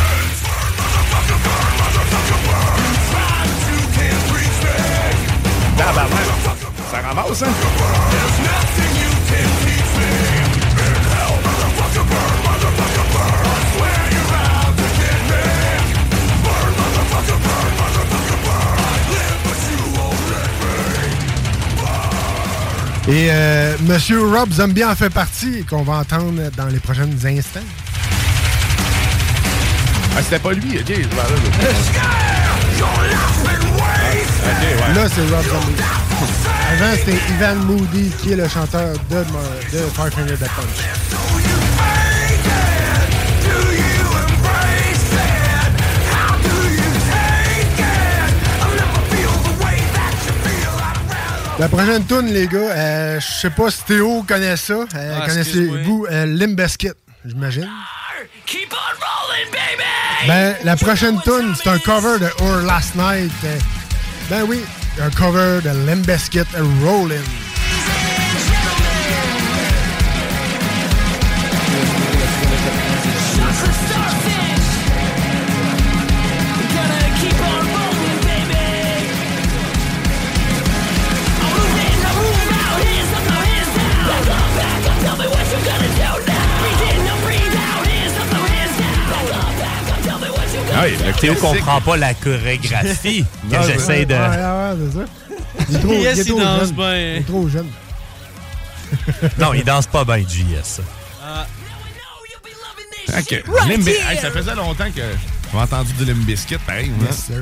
Et euh, Monsieur Rob Zombie en fait partie, qu'on va entendre dans les prochains instants. Ah, c'était pas lui, OK. je vais aller- OK, ouais. Là, c'est Rob Zombie. Avant, c'était Ivan Moody, qui est le chanteur de, de Five Finger Dead Punch. La prochaine tune, les gars, euh, je sais pas si Théo connaît ça. Euh, Ah, Connaissez-vous euh, Bizkit, j'imagine? Keep on rolling, baby! Ben, la prochaine tune, c'est un cover de Our Last Night. Ben oui, un cover de Limp Bizkit, Rollin'. Ouais, le Théo comprend pas la chorégraphie que j'essaie de... Ouais, ouais, c'est ça. Il est trop, Yes, il est il trop danse jeune. bien. Il est trop jeune. Non, il danse pas bien, JS. Ok. Limb- Hey, ça faisait longtemps que j'ai entendu du Limp Bizkit, pareil. hein. Yes, sir.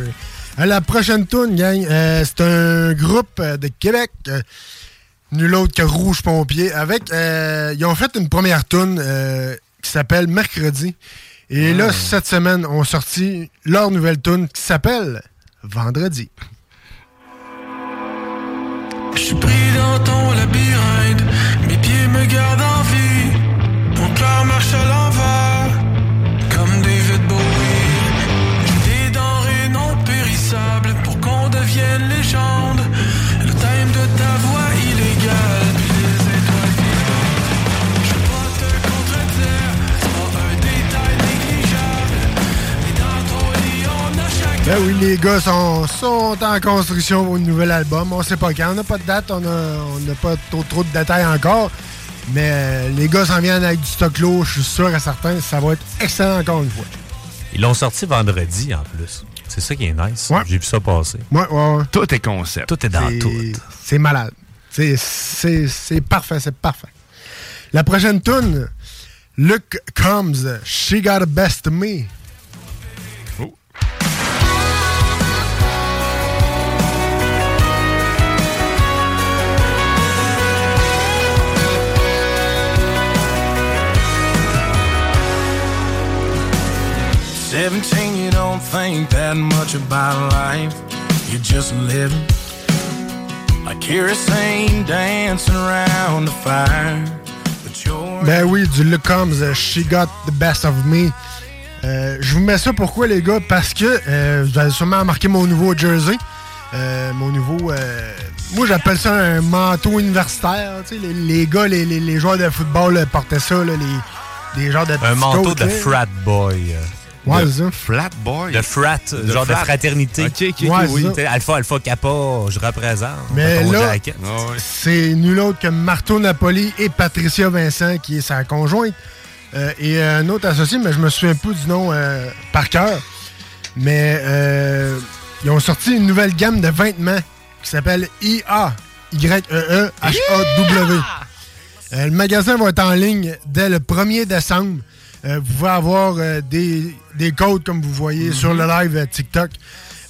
Euh, la prochaine tune, gang, euh, c'est un groupe euh, de Québec, euh, nul autre que Rouge Pompier, avec. euh, ils ont fait une première tune euh, qui s'appelle Mercredi. Et là, cette semaine, ont sorti leur nouvelle tune qui s'appelle Vendredi. Je suis pris dans ton labyrinthe, mes pieds me gardent en vie. Mon cœur marche à l'envers, Ben oui, les gars sont, sont en construction pour un nouvel album. On sait pas quand. On n'a pas de date, on n'a pas trop, trop de détails encore. Mais euh, les gars s'en viennent avec du stock lourd, je suis sûr et certain. Ça va être excellent encore une fois. Ils l'ont sorti vendredi, en plus. C'est ça qui est nice. J'ai vu ça passer. Ouais, ouais, ouais. Tout est concept. Tout est dans tout. C'est malade. C'est- parfait, c'est parfait. La prochaine tune, Look Comes, She Got the Best of Me. Seventeen, you don't think that much about life. You're just living. Like kerosene dancing around the fire. Ben oui, du Look Comes, uh, She Got the Best of Me. Euh, je vous mets ça pourquoi, les gars? Parce que euh, vous avez sûrement remarqué mon nouveau jersey. Euh, mon nouveau. euh, moi, j'appelle ça un manteau universitaire. tu sais, Les, les gars, les, les- les joueurs de football là, portaient ça, là, les, des genres de Un manteau coats, de là. frat boy. Euh. Ouais, De- c'est ça. Flat boy. De frat, genre frat. de fraternité. Ok, ok, Ouais, oui. Alpha, Alpha, Kappa, je représente. Mais là, jacket. c'est nul autre que Marteau Napoli et Patricia Vincent, qui est sa conjointe. Euh, et un autre associé, mais je me souviens plus du nom euh, par cœur. Mais euh, ils ont sorti une nouvelle gamme de vêtements qui s'appelle IA. Y-E-E-H-A-W. Euh, le magasin va être en ligne dès le 1er décembre. Euh, vous pouvez avoir euh, des, des codes, comme vous voyez, sur le live euh, TikTok.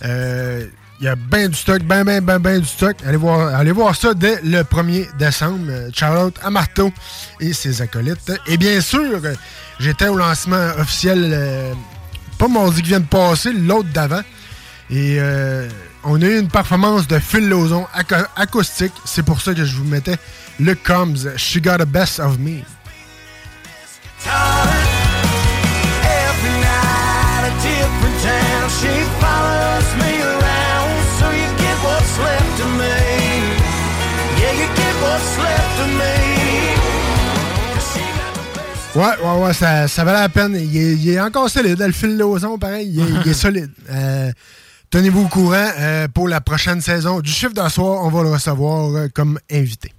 Euh, Il y a bien du stock, bien, bien, bien, bien du stock. Allez voir, allez voir ça dès le 1er décembre. Out à Marteau et ses acolytes. Et bien sûr, j'étais au lancement officiel, euh, pas mardi qui vient de passer, l'autre d'avant. Et euh, on a eu une performance de Phil Lozon aco- acoustique. C'est pour ça que je vous mettais le Combs, She Got the Best of Me. Different town. She follows me around, so you get what's left of me. Yeah, you get what's left of me. 'Cause she got the best. Ouais, ouais, ouais, ça, ça valait la peine. Il est, il est encore solide. Le fil Lozon, pareil, il est, il est solide. Euh, Tenez-vous au courant euh, pour la prochaine saison du chiffre d'asseoir. On va le recevoir euh, comme invité.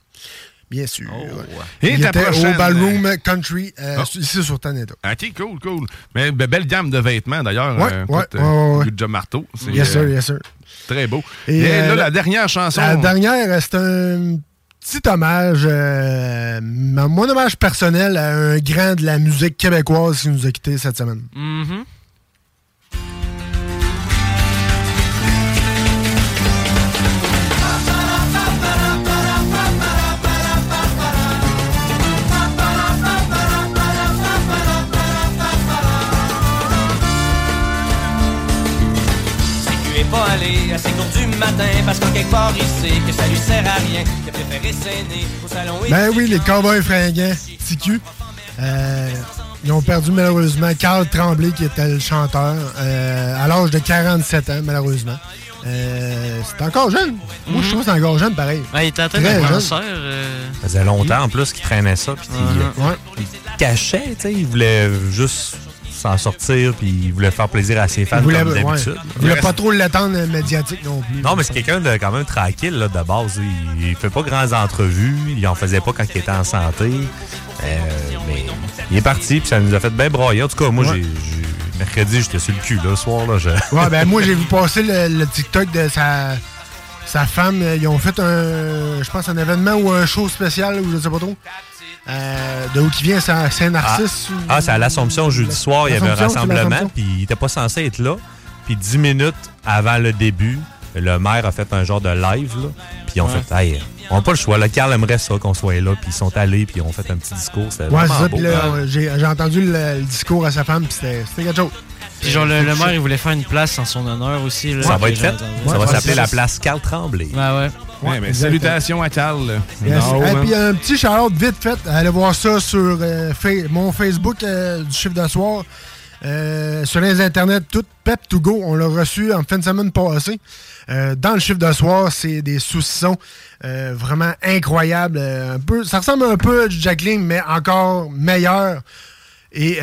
Bien sûr. Et il ta était prochaine- au Ballroom Country, euh, Oh. ici sur Taneda. OK, cool, cool. Mais be- belle gamme de vêtements, d'ailleurs. Ouais, Euh, écoute, ouais, ouais, job, marteau. Sir, euh, yes, sir. Très beau. Et, Et, euh, là, la- la dernière chanson. La dernière, euh, c'est un petit hommage, euh, mon hommage personnel à un grand de la musique québécoise qui nous a quittés cette semaine. Mhm. Si pas allé à ses cours du matin parce qu'en quelque part il sait que ça lui sert à rien, a préféré au salon Ben oui, les Cowboys fringants, TQ. Euh, ils ont perdu malheureusement Carl Tremblay, qui était le chanteur, euh, à l'âge de 47 ans, malheureusement. Euh, c'est encore jeune. Moi, je trouve que c'est encore jeune, pareil. Ouais, il était d'un jeune. cancer. euh, Ça faisait longtemps en plus qu'il traînait ça. Puis il, Ouais. il cachait, tu sais. Il voulait juste s'en sortir. Puis il voulait faire plaisir à ses fans voulait, comme ouais. d'habitude. Il voulait pas trop l'attendre euh, médiatique non plus. Non, mais c'est quelqu'un de quand même tranquille là, de base. Il, il fait pas grandes entrevues. Il en faisait pas quand il était en santé. Euh, mais il est parti, puis ça nous a fait bien broyer. En tout cas, moi, Ouais. j'ai- mercredi, j'étais sur le cul, là, le soir. Là, je... Ouais, ben moi, j'ai vu passer le, le TikTok de sa, sa femme. Ils ont fait un, je pense, un événement ou un show spécial, ou je sais pas trop. Euh, de où qui vient Saint- Saint-Narcisse. ou- Ah, c'est à l'Assomption jeudi soir, il y avait un rassemblement, puis il était pas censé être là. Puis dix minutes avant le début, le maire a fait un genre de live, là. Puis ils ont Ouais. fait, hey, on n'a pas le choix. Le Carl aimerait ça qu'on soit là, puis ils sont allés, puis ils ont fait un petit discours. C'était Ouais, c'est vraiment ça. beau. Puis là, j'ai j'ai entendu le, le discours à sa femme, puis c'était c'était quelque chose. Puis genre, le, le maire, il voulait faire une place en son honneur aussi. là. Ça va être fait. entendu. Ça va s'appeler la place Carl Tremblay. Ouais, ouais. Ouais, mais salutations à Carl. Yes. Et man. puis un petit shout vite fait, allez voir ça sur euh, mon Facebook euh, du chiffre de soir. Euh, sur les internets, tout Pep to Go, on l'a reçu en fin de semaine passée. Euh, dans le chiffre de soir, c'est des saucissons euh, vraiment incroyables. un peu, ça ressemble un peu à du Jacqueline, mais encore meilleur. Et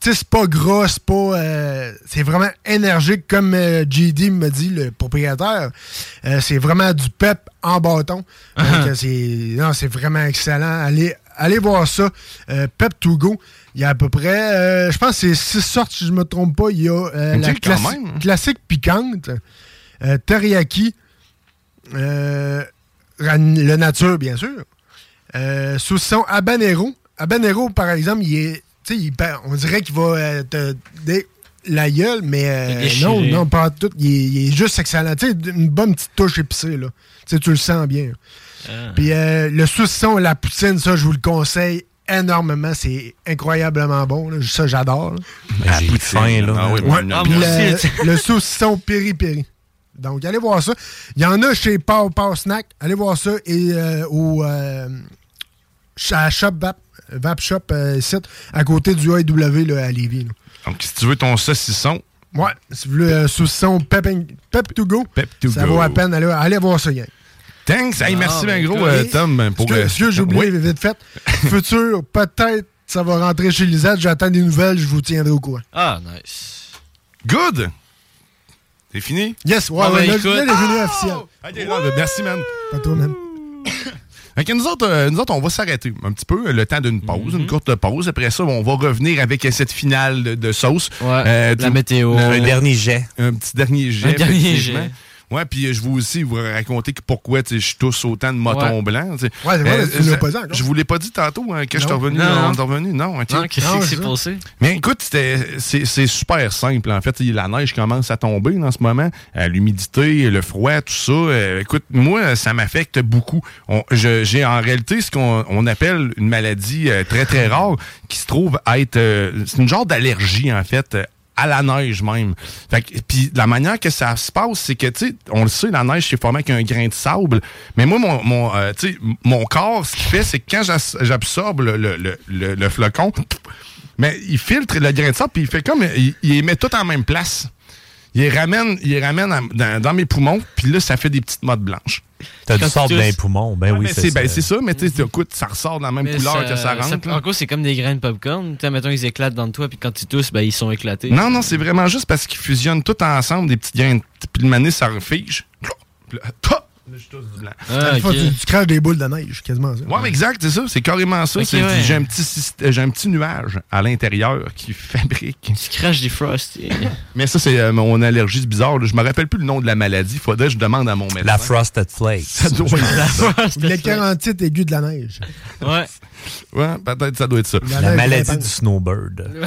c'est pas gras, c'est pas. euh, c'est vraiment énergique, comme euh, JD me dit, le propriétaire. Euh, c'est vraiment du pep en bâton. Donc, euh, c'est, non, c'est vraiment excellent. Allez, allez voir ça. Pep to go. Il y a à peu près, je pense que c'est six sortes, si je me trompe pas. Il y a la quand classi- même, hein. classique piquante, teriyaki, le nature, bien sûr. Saucisson habanero. Habanero, par exemple, il est. Il on dirait qu'il va euh, te. la gueule, mais euh, non, non, pas tout. Il est, il est juste excellent. Tu sais, une bonne petite touche épicée, là. Tu sais, tu le sens bien. Ah. Puis euh, le saucisson, la poutine, ça, je vous le conseille énormément. C'est incroyablement bon. là. Ça, j'adore. Ben, faim, là. Ah oui, Ouais, puis moi le, aussi. le saucisson péri-péri. Donc, allez voir ça. Il y en a chez Pow Pow Snack. Allez voir ça. Et euh, au euh, à Shop Vap, Vap Shop, euh, ici, à côté du AEW là, à Lévis. là. Donc, si tu veux ton saucisson, Ouais, si vous voulez euh, saucisson Pep, Pep to go, Pep to ça go. vaut la peine. Allez, allez voir ça, gang. Thanks. Hey, merci Ah, bien ben, gros, écoute, euh, Tom, pour... Euh, excuse, j'ai oublié, oui. vite fait. Futur, peut-être, ça va rentrer chez Lisette. J'attends des nouvelles, je vous tiendrai au courant. Ah, nice. Good! C'est fini? Yes, ouais, Ah, ouais, ben, là, écoute. là, les officiels. Ben, merci, man. Pas toi, man. Fait que nous autres, euh, nous autres, on va s'arrêter un petit peu, euh, le temps d'une pause, Mhm. une courte pause. Après ça, on va revenir avec euh, cette finale de, de sauce. Ouais, Euh, la météo. le- Un dernier jet. Un petit dernier jet. Un dernier jet. Ouais, puis euh, je vous aussi vous raconter que pourquoi tu sais, je tousse autant de motons Ouais. blancs. tu sais. Ouais, c'est vrai, Euh, tu l'as ça- pas dit encore. Je vous l'ai pas dit tantôt hein, que je suis Non. revenu. Non, on non. revenu. Non. Non, qu'est-ce qui s'est passé? Mais écoute, c'était- c'est c'est super simple. En fait, la neige commence à tomber en ce moment. Euh, L'humidité, le froid, tout ça. Euh, écoute, moi, ça m'affecte beaucoup. On- je- J'ai en réalité ce qu'on on appelle une maladie euh, très, très rare qui se trouve à être... euh, c'est une genre d'allergie, en fait. À la neige même. Puis la manière que ça se passe, c'est que, tu sais, on le sait, la neige, c'est formé avec un grain de sable. Mais moi, mon, euh, corps, ce qu'il fait, c'est que quand j'absorbe le, flocon, mais il filtre le grain de sable, puis il fait comme. Il, les met tout en même place. Il les ramène, il ramène dans mes poumons, puis là, ça fait des petites mottes blanches. T'as du sable tu dans les tousses. poumons. Ben Ouais, oui, c'est ben, c'est ça, mais tu sais, écoute, ça ressort de la même Mais couleur que ça rentre. En gros, c'est comme des grains de popcorn. Tu sais, mettons, ils éclatent dans toi, puis quand ils toussent, ben, ils sont éclatés. Non, non, c'est vraiment juste parce qu'ils fusionnent tout ensemble, des petites graines. Puis le mané, ça refige. Je tousse du blanc. Ah, fois, tu, tu craches des boules de neige, quasiment ça. Ouais, mais exact, c'est ça. C'est carrément ça. Ouais. J'ai un, petit syst- j'ai un petit nuage à l'intérieur qui fabrique. Tu craches des Frosty. Mais ça, c'est euh, mon allergie bizarre. là. Je me rappelle plus le nom de la maladie. Faudrait que je demande à mon médecin. La Frosted Flakes. Ça doit être ça. Le 48 aigu de la neige. Ouais. Ouais, peut-être ça doit être ça. La maladie du snowbird.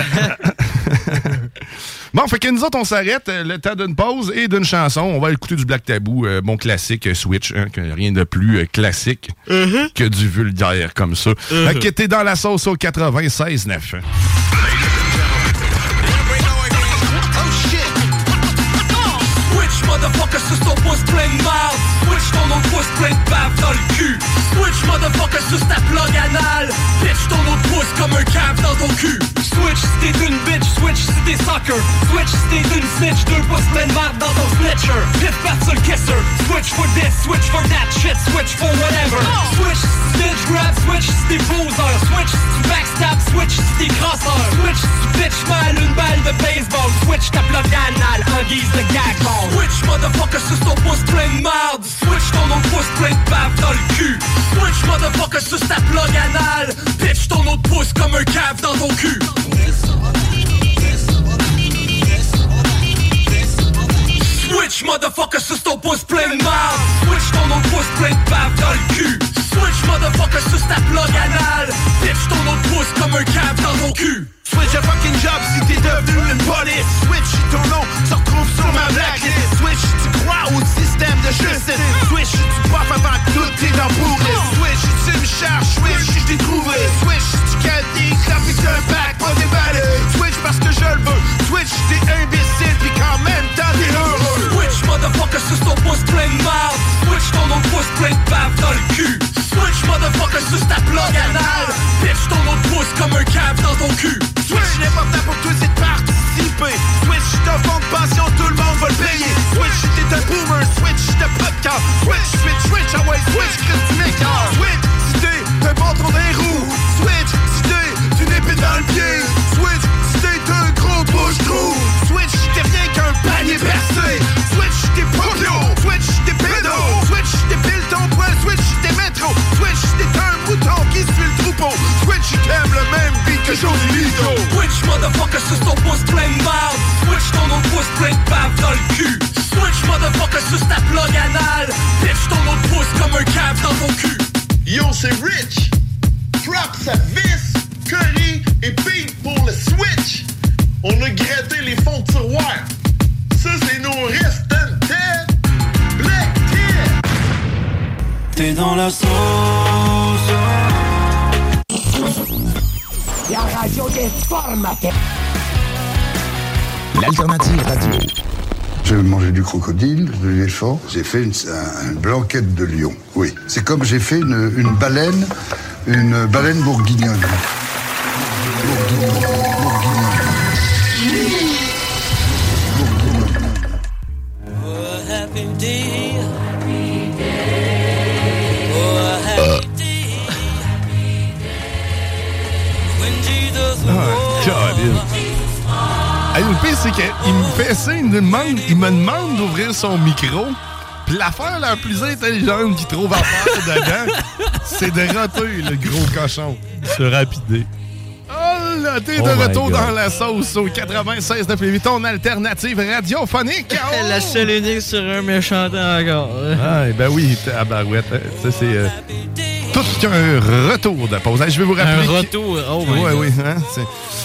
Bon, fait que nous autres, on s'arrête. euh, Le temps d'une pause et d'une chanson. On va écouter du Black Tabou, euh, bon classique euh, Switch. hein, que rien de plus euh, classique que du vulgaire comme ça. Fait que t'es dans la sauce au 96.9. Switch, motherfucker, sur ton pouce plein de marde Switch ton autre pouce plein de bave dans le cul Switch, motherfucker, sur ta plug anal Switch t'es une snitch, deux pouces plein de dans ton snitcher. Piff pat sur kisser Switch for this, switch for that shit, switch for whatever. Switch snitch grab, switch t'es poseur Switch backstab, switch t'es crosseur Switch bitch mal une balle de baseball. Switch ta plug anal en guise de gag ball. Switch motherfucker sur ton pouce plein de marde Switch ton autre pouce plein de bave dans le cul Switch motherfucker sur ta plug anal Pitch ton autre pouce comme un cave dans ton cul motherfucker, suce ton pouce plein de marde Switch ton autre pouce plein de bave dans le cul Switch motherfucker, suce ta plug anale Bitch ton autre pouce comme un cave dans ton cul Switch un fucking job si t'es devenu une police. Switch ton nom se retrouve sur ma blacklist. Switch tu crois au système de justice. Switch tu puffes avant que tout t'es dans Switch tu me cherches, switch je t'ai trouvé. Switch tu calmes des claps et un bac pas déballé Switch parce que je le veux. Switch t'es imbécile heureux Switch motherfucker, suce ton pouce plein de marde Switch ton autre pouce plein de bave dans le cul Switch motherfucker, suce ta plug anale Bitch ton autre pouce comme un cave dans ton cul Switch n'est pas pour toi c'est de participer. Switch t'as fond de passion tout le monde va le payer. Switch t'es un boomer Switch de cœur. Switch, switch, switch, ah ouais switch m'écœures Switch si t'es un bâton les roues. Switch si t'es une épée dans le pied. Switch si t'es un gros bouche-trou. Switch t'es rien qu'un panier percé Switch si t'aimes le même beat que Johnny Lito Switch motherfucker, suce ton pouce plein de marde Switch ton autre pouce plein de bave dans le cul Switch motherfucker, suce ta plug anale Bitch ton autre pouce comme un cave dans ton cul Yo, c'est Rich. Trap sa vis, curry et beat pour le Switch. On a gratté les fonds de tiroir. Ça, c'est nos tête. Black Tip. T'es dans la sauce La radio des formateurs. L'alternative radio. J'ai mangé du crocodile, de l'éléphant. J'ai fait une, un- une blanquette de lion. Oui. C'est comme j'ai fait une, une baleine, une baleine bourguignonne. Ah, câlisse. Hey, le pire, c'est qu'il me fait ça, il me demande, il me demande d'ouvrir son micro. Puis l'affaire la plus intelligente qu'il trouve à faire dedans, c'est de roter le gros cochon. Se rapider. Oh là, t'es Oh de my retour God. dans la sauce au 96 de Lévis, ton alternative radiophonique. Oh! La seule et unique sur un méchant encore. Ah, ben oui, tabarouette. Ça, c'est euh, tout qu'un retour de pause. Je vais vous rappeler. Un que- retour, oh my Ouais, God. oui. hein,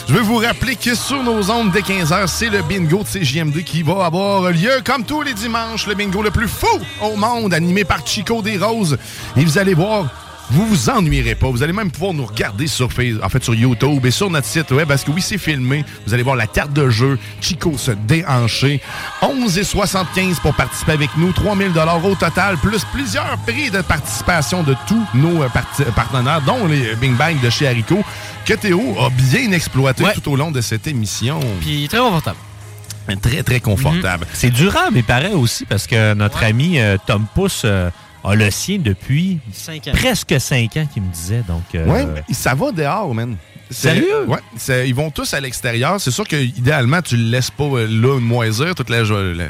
je vais vous rappeler que sur nos ondes dès 15h, c'est le bingo de CJMD qui va avoir lieu comme tous les dimanches. Le bingo le plus fou au monde, animé par Chico des Roses. Et vous allez voir. Vous vous ennuierez pas. Vous allez même pouvoir nous regarder sur Facebook, en fait sur YouTube et sur notre site web parce que oui, c'est filmé. Vous allez voir la carte de jeu, Chico se déhancher. 11,75 pour participer avec nous. 3000 dollars au total, plus plusieurs prix de participation de tous nos euh, parti- partenaires, dont les Bing Bang de chez Haricot, que Théo a bien exploité tout au long de cette émission. Puis très confortable. Très, très confortable. C'est durable, il paraît aussi, parce que notre ami euh, Tom Pousse euh, a le sien depuis Cinq ans. presque 5 ans, qu'il me disait. Donc, euh, Ouais, mais ça va dehors, man. Sérieux? Ouais. Ils vont tous à l'extérieur. C'est sûr que idéalement, tu le laisses pas euh, là moisir toute la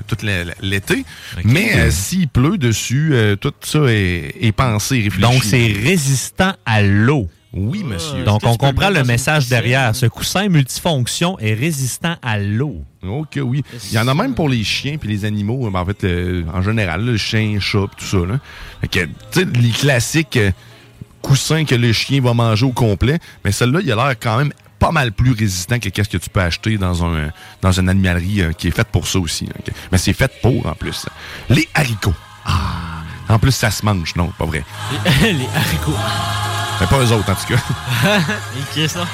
toute la- la- l'été. Mais euh, s'il pleut dessus, euh, tout ça est, est pensé, réfléchi. Donc, c'est résistant à l'eau. Oui, monsieur. Donc, on comprend le message derrière. Ce coussin multifonction est résistant à l'eau. Ok, oui. Il y en a même pour les chiens puis les animaux, ben, en fait, euh, en général, le chien, chat, tout ça. Là. Fait que, tu sais, les classiques euh, coussins que le chien va manger au complet, mais celle-là, il a l'air quand même pas mal plus résistant que qu'est-ce que tu peux acheter dans un dans une animalerie euh, qui est faite pour ça aussi. Mais c'est fait pour, en plus. Les haricots. Ah. En plus, ça se mange, non, pas vrai. les haricots. Mais pas eux autres, en tout cas. Ça?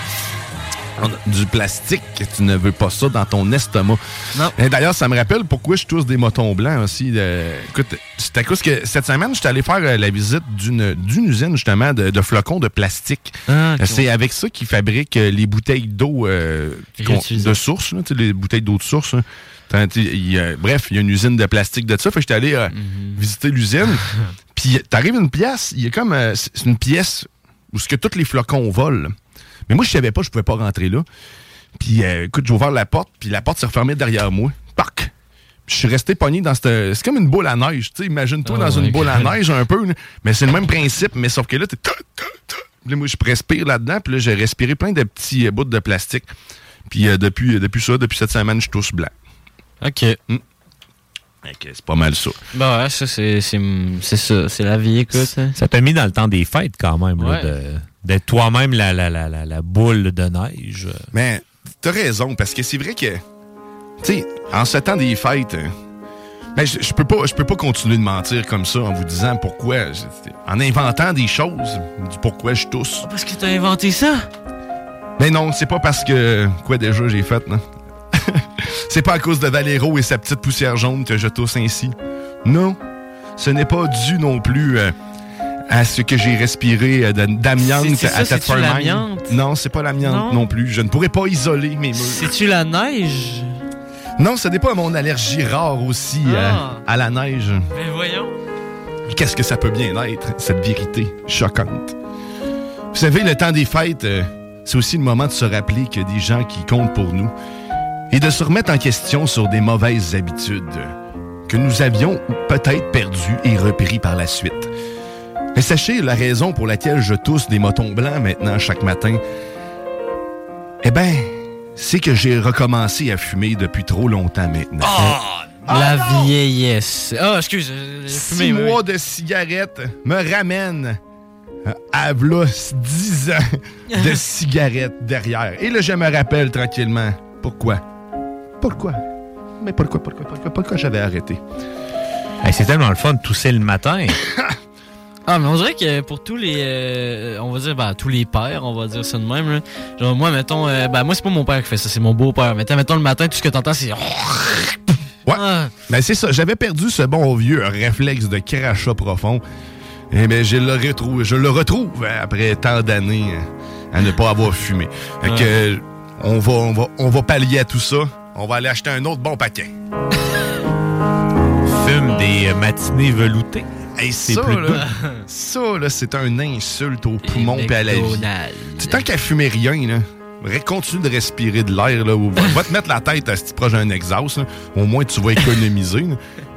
Du plastique, tu ne veux pas ça dans ton estomac. Non. D'ailleurs, ça me rappelle pourquoi je tousse des motons blancs aussi. Euh, écoute, c'est à cause que cette semaine, j'étais allé faire euh, la visite d'une d'une usine justement de, de flocons de plastique. Ah, ok. c'est avec ça qu'ils fabriquent euh, les bouteilles d'eau euh, de source, là, tu sais, les bouteilles d'eau de source. y a- bref, il y a une usine de plastique de ça. Fait que j'étais allé euh, Mhm. visiter l'usine. Puis t'arrives une pièce, il y a comme euh, c'est une pièce où ce que tous les flocons volent. Mais moi, je savais pas, je pouvais pas rentrer là. Puis, euh, écoute, j'ai ouvert la porte, puis la porte s'est refermée derrière moi. Pac! Je suis resté pogné dans cette. C'est comme une boule à neige. Tu sais, imagine-toi Oh dans une boule à neige un peu. Mais c'est le même principe, mais sauf que là, t'es. moi, je respire là-dedans, puis là, j'ai respiré plein de petits euh, bouts de plastique. Puis euh, depuis, depuis ça, depuis cette semaine, je tousse blanc. OK. C'est pas mal ça. Bah ouais, ça, c'est c'est- c'est ça. C'est la vie, écoute. hein. Ça t'a mis dans le temps des fêtes quand même, là, Ouais. de- d'être toi-même la, la, la, la, la boule de neige. Mais t'as raison, parce que c'est vrai que, tu sais, en ce temps des fêtes, euh, ben, je, peux pas, je peux pas continuer de mentir comme ça en vous disant pourquoi, en inventant des choses, du pourquoi je tousse. Parce que t'as inventé ça? Mais non, c'est pas parce que, quoi déjà j'ai fait, non? C'est pas à cause de Valero et sa petite poussière jaune que je tousse ainsi. Non, ce n'est pas dû non plus euh, à ce que j'ai respiré euh, d'amiante à cette l'amiante? Non, c'est pas l'amiante Non? non plus. Je ne pourrais pas isoler mes murs. C'est-tu la neige? Non, ce n'est pas mon allergie rare aussi euh, Ah. à la neige. Mais voyons. Qu'est-ce que ça peut bien être, cette vérité choquante? Vous savez, le temps des fêtes, euh, c'est aussi le moment de se rappeler qu'il y a des gens qui comptent pour nous et de se remettre en question sur des mauvaises habitudes euh, que nous avions peut-être perdues et repris par la suite. Mais sachez la raison pour laquelle je tousse des motons blancs maintenant chaque matin. Eh ben, c'est que j'ai recommencé à fumer depuis trop longtemps maintenant. la vieillesse. Ah, excuse. euh, j'ai Six fumé, oui. mois de cigarettes me ramènent euh, à v'là 10 ans de cigarettes derrière. Et là, je me rappelle tranquillement. Pourquoi? Pourquoi? Mais pourquoi, pourquoi, pourquoi, pourquoi j'avais arrêté? Hey, c'est tellement le fun de tousser le matin. Ah, mais on dirait que pour tous les. euh, on va dire, bah, tous les pères, on va dire ça de même. Là. Genre, moi, mettons. euh, bah, moi, c'est pas mon père qui fait ça, c'est mon beau-père. Mais t'as, mettons, le matin, tout ce que t'entends, c'est. Ouais. Ben, c'est ça. J'avais perdu ce bon vieux réflexe de crachat profond. Eh bien, je le retrouve, je le retrouve après tant d'années à ne pas avoir fumé. Fait que, euh, on, va, on, va, on va pallier à tout ça. On va aller acheter un autre bon paquet. Fume des euh, matinées veloutées. Hey, ça, plus là, ça, là, c'est un insulte aux poumons et à la vie. Tu tant qu'à fumer rien, là, continue de respirer de l'air, là, va, va te mettre la tête à ce proche d'un exhaust, là. au moins tu vas économiser, là.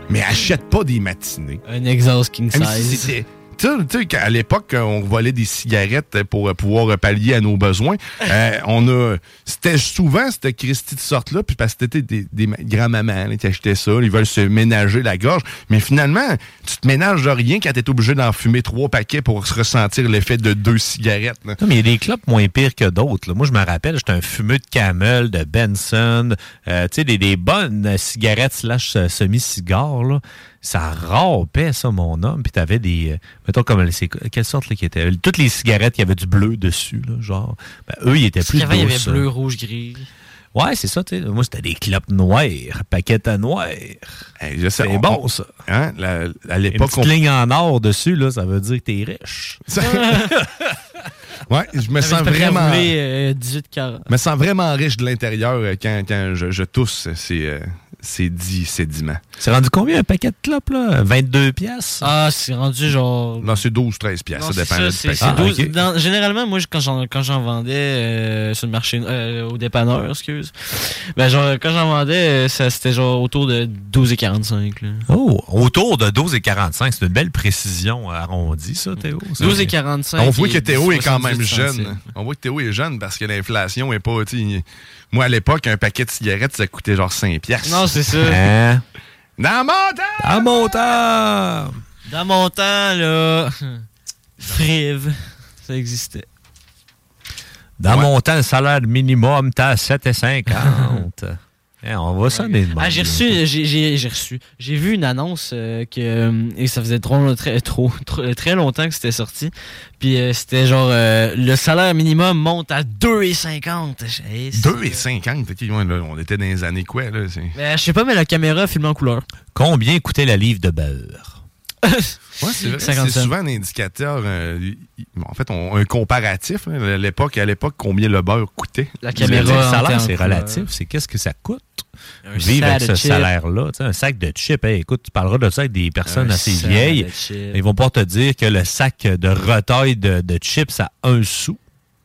mais achète pas des matinées. Un exhaust king si size. Tu sais- qu'à l'époque, on volait des cigarettes pour euh, pouvoir pallier à nos besoins. Euh, on a, c'était souvent cette Christie de sorte-là, puis parce que c'était des, des ma- grands-mamans là, qui achetaient ça, ils veulent se ménager la gorge. Mais finalement, tu te ménages de rien quand t'es obligé d'en fumer trois paquets pour se ressentir l'effet de deux cigarettes. là. Non, mais il y a des clopes moins pires que d'autres. Moi, je me rappelle, j'étais un fumeux de Camel, de Benson, euh, tu sais, des, des bonnes euh, cigarettes slash euh, semi-cigares, là. Ça râpait, ça, mon homme. Puis t'avais des... euh, mettons, comme... C'est, quelle sorte, là, qui était... Toutes les cigarettes, il y avait du bleu dessus, là, genre... Ben, eux, ils étaient plus il y avait douces, bleu, hein. rouge, gris. Ouais, c'est ça, tu sais. Moi, c'était des clopes noires, paquettes à noir. Hey, je sais, c'est on- bon, on- ça. Hein, la- à Une l'époque, petite on- ligne en or dessus, là, ça veut dire que t'es riche. Ouais, je me sens vraiment. euh, 18-40. Je me sens vraiment riche de l'intérieur euh, quand, quand je, je tousse ces, euh, ces dix sédiments. C'est rendu combien un paquet de clopes, là? 22 pièces? Ah, c'est rendu genre. Non, c'est 12-13 piastres, Non, ça c'est dépend ça, du c'est- paquet. c'est Ah, 12 ok. dans- généralement, moi, quand j'en, quand j'en vendais euh, sur le marché, euh, au dépanneur, excuse, ben, genre, quand j'en vendais, euh, ça, c'était genre autour de 12,45. Là. Oh, autour de 12 et 45. C'est une belle précision arrondie, ça, Théo. Ça, 12 et 45. On voit que Théo est quand même 78 jeune. centimes. On voit que Théo est jeune parce que l'inflation est pas. Moi, à l'époque, un paquet de cigarettes, ça coûtait genre 5 piastres. Non, c'est ça. Hein? Dans mon temps! À mon temps! Dans mon temps, là, Frive, ça existait. Dans mon temps, le salaire minimum, t'as 7,50. Hein, on va sonner de Ah, j'ai reçu, j'ai, reçu. J'ai vu une annonce euh, que euh, et ça faisait trop, très, trop, trop- très longtemps que c'était sorti. Puis euh, c'était genre euh, le salaire minimum monte à 2,50. Hey, c'est- 2,50. ok, ouais, là, on était dans les années quoi, là? Ben, je sais pas, mais la caméra filme en couleur. Combien coûtait la livre de beurre? Ouais, c'est vrai. 50 C'est cents. souvent un indicateur. euh, en fait, on- un comparatif. là, à l'époque, à l'époque, combien le beurre coûtait. La Le caméra. salaire, c'est relatif. C'est qu'est-ce que ça coûte? Un Vivre avec ce salaire-là. Tu sais, Un sac de chips. Hey, écoute, tu parleras de ça avec des personnes Un assez vieilles. Ils vont pas te dire que le sac de retail de, de chips à un sou.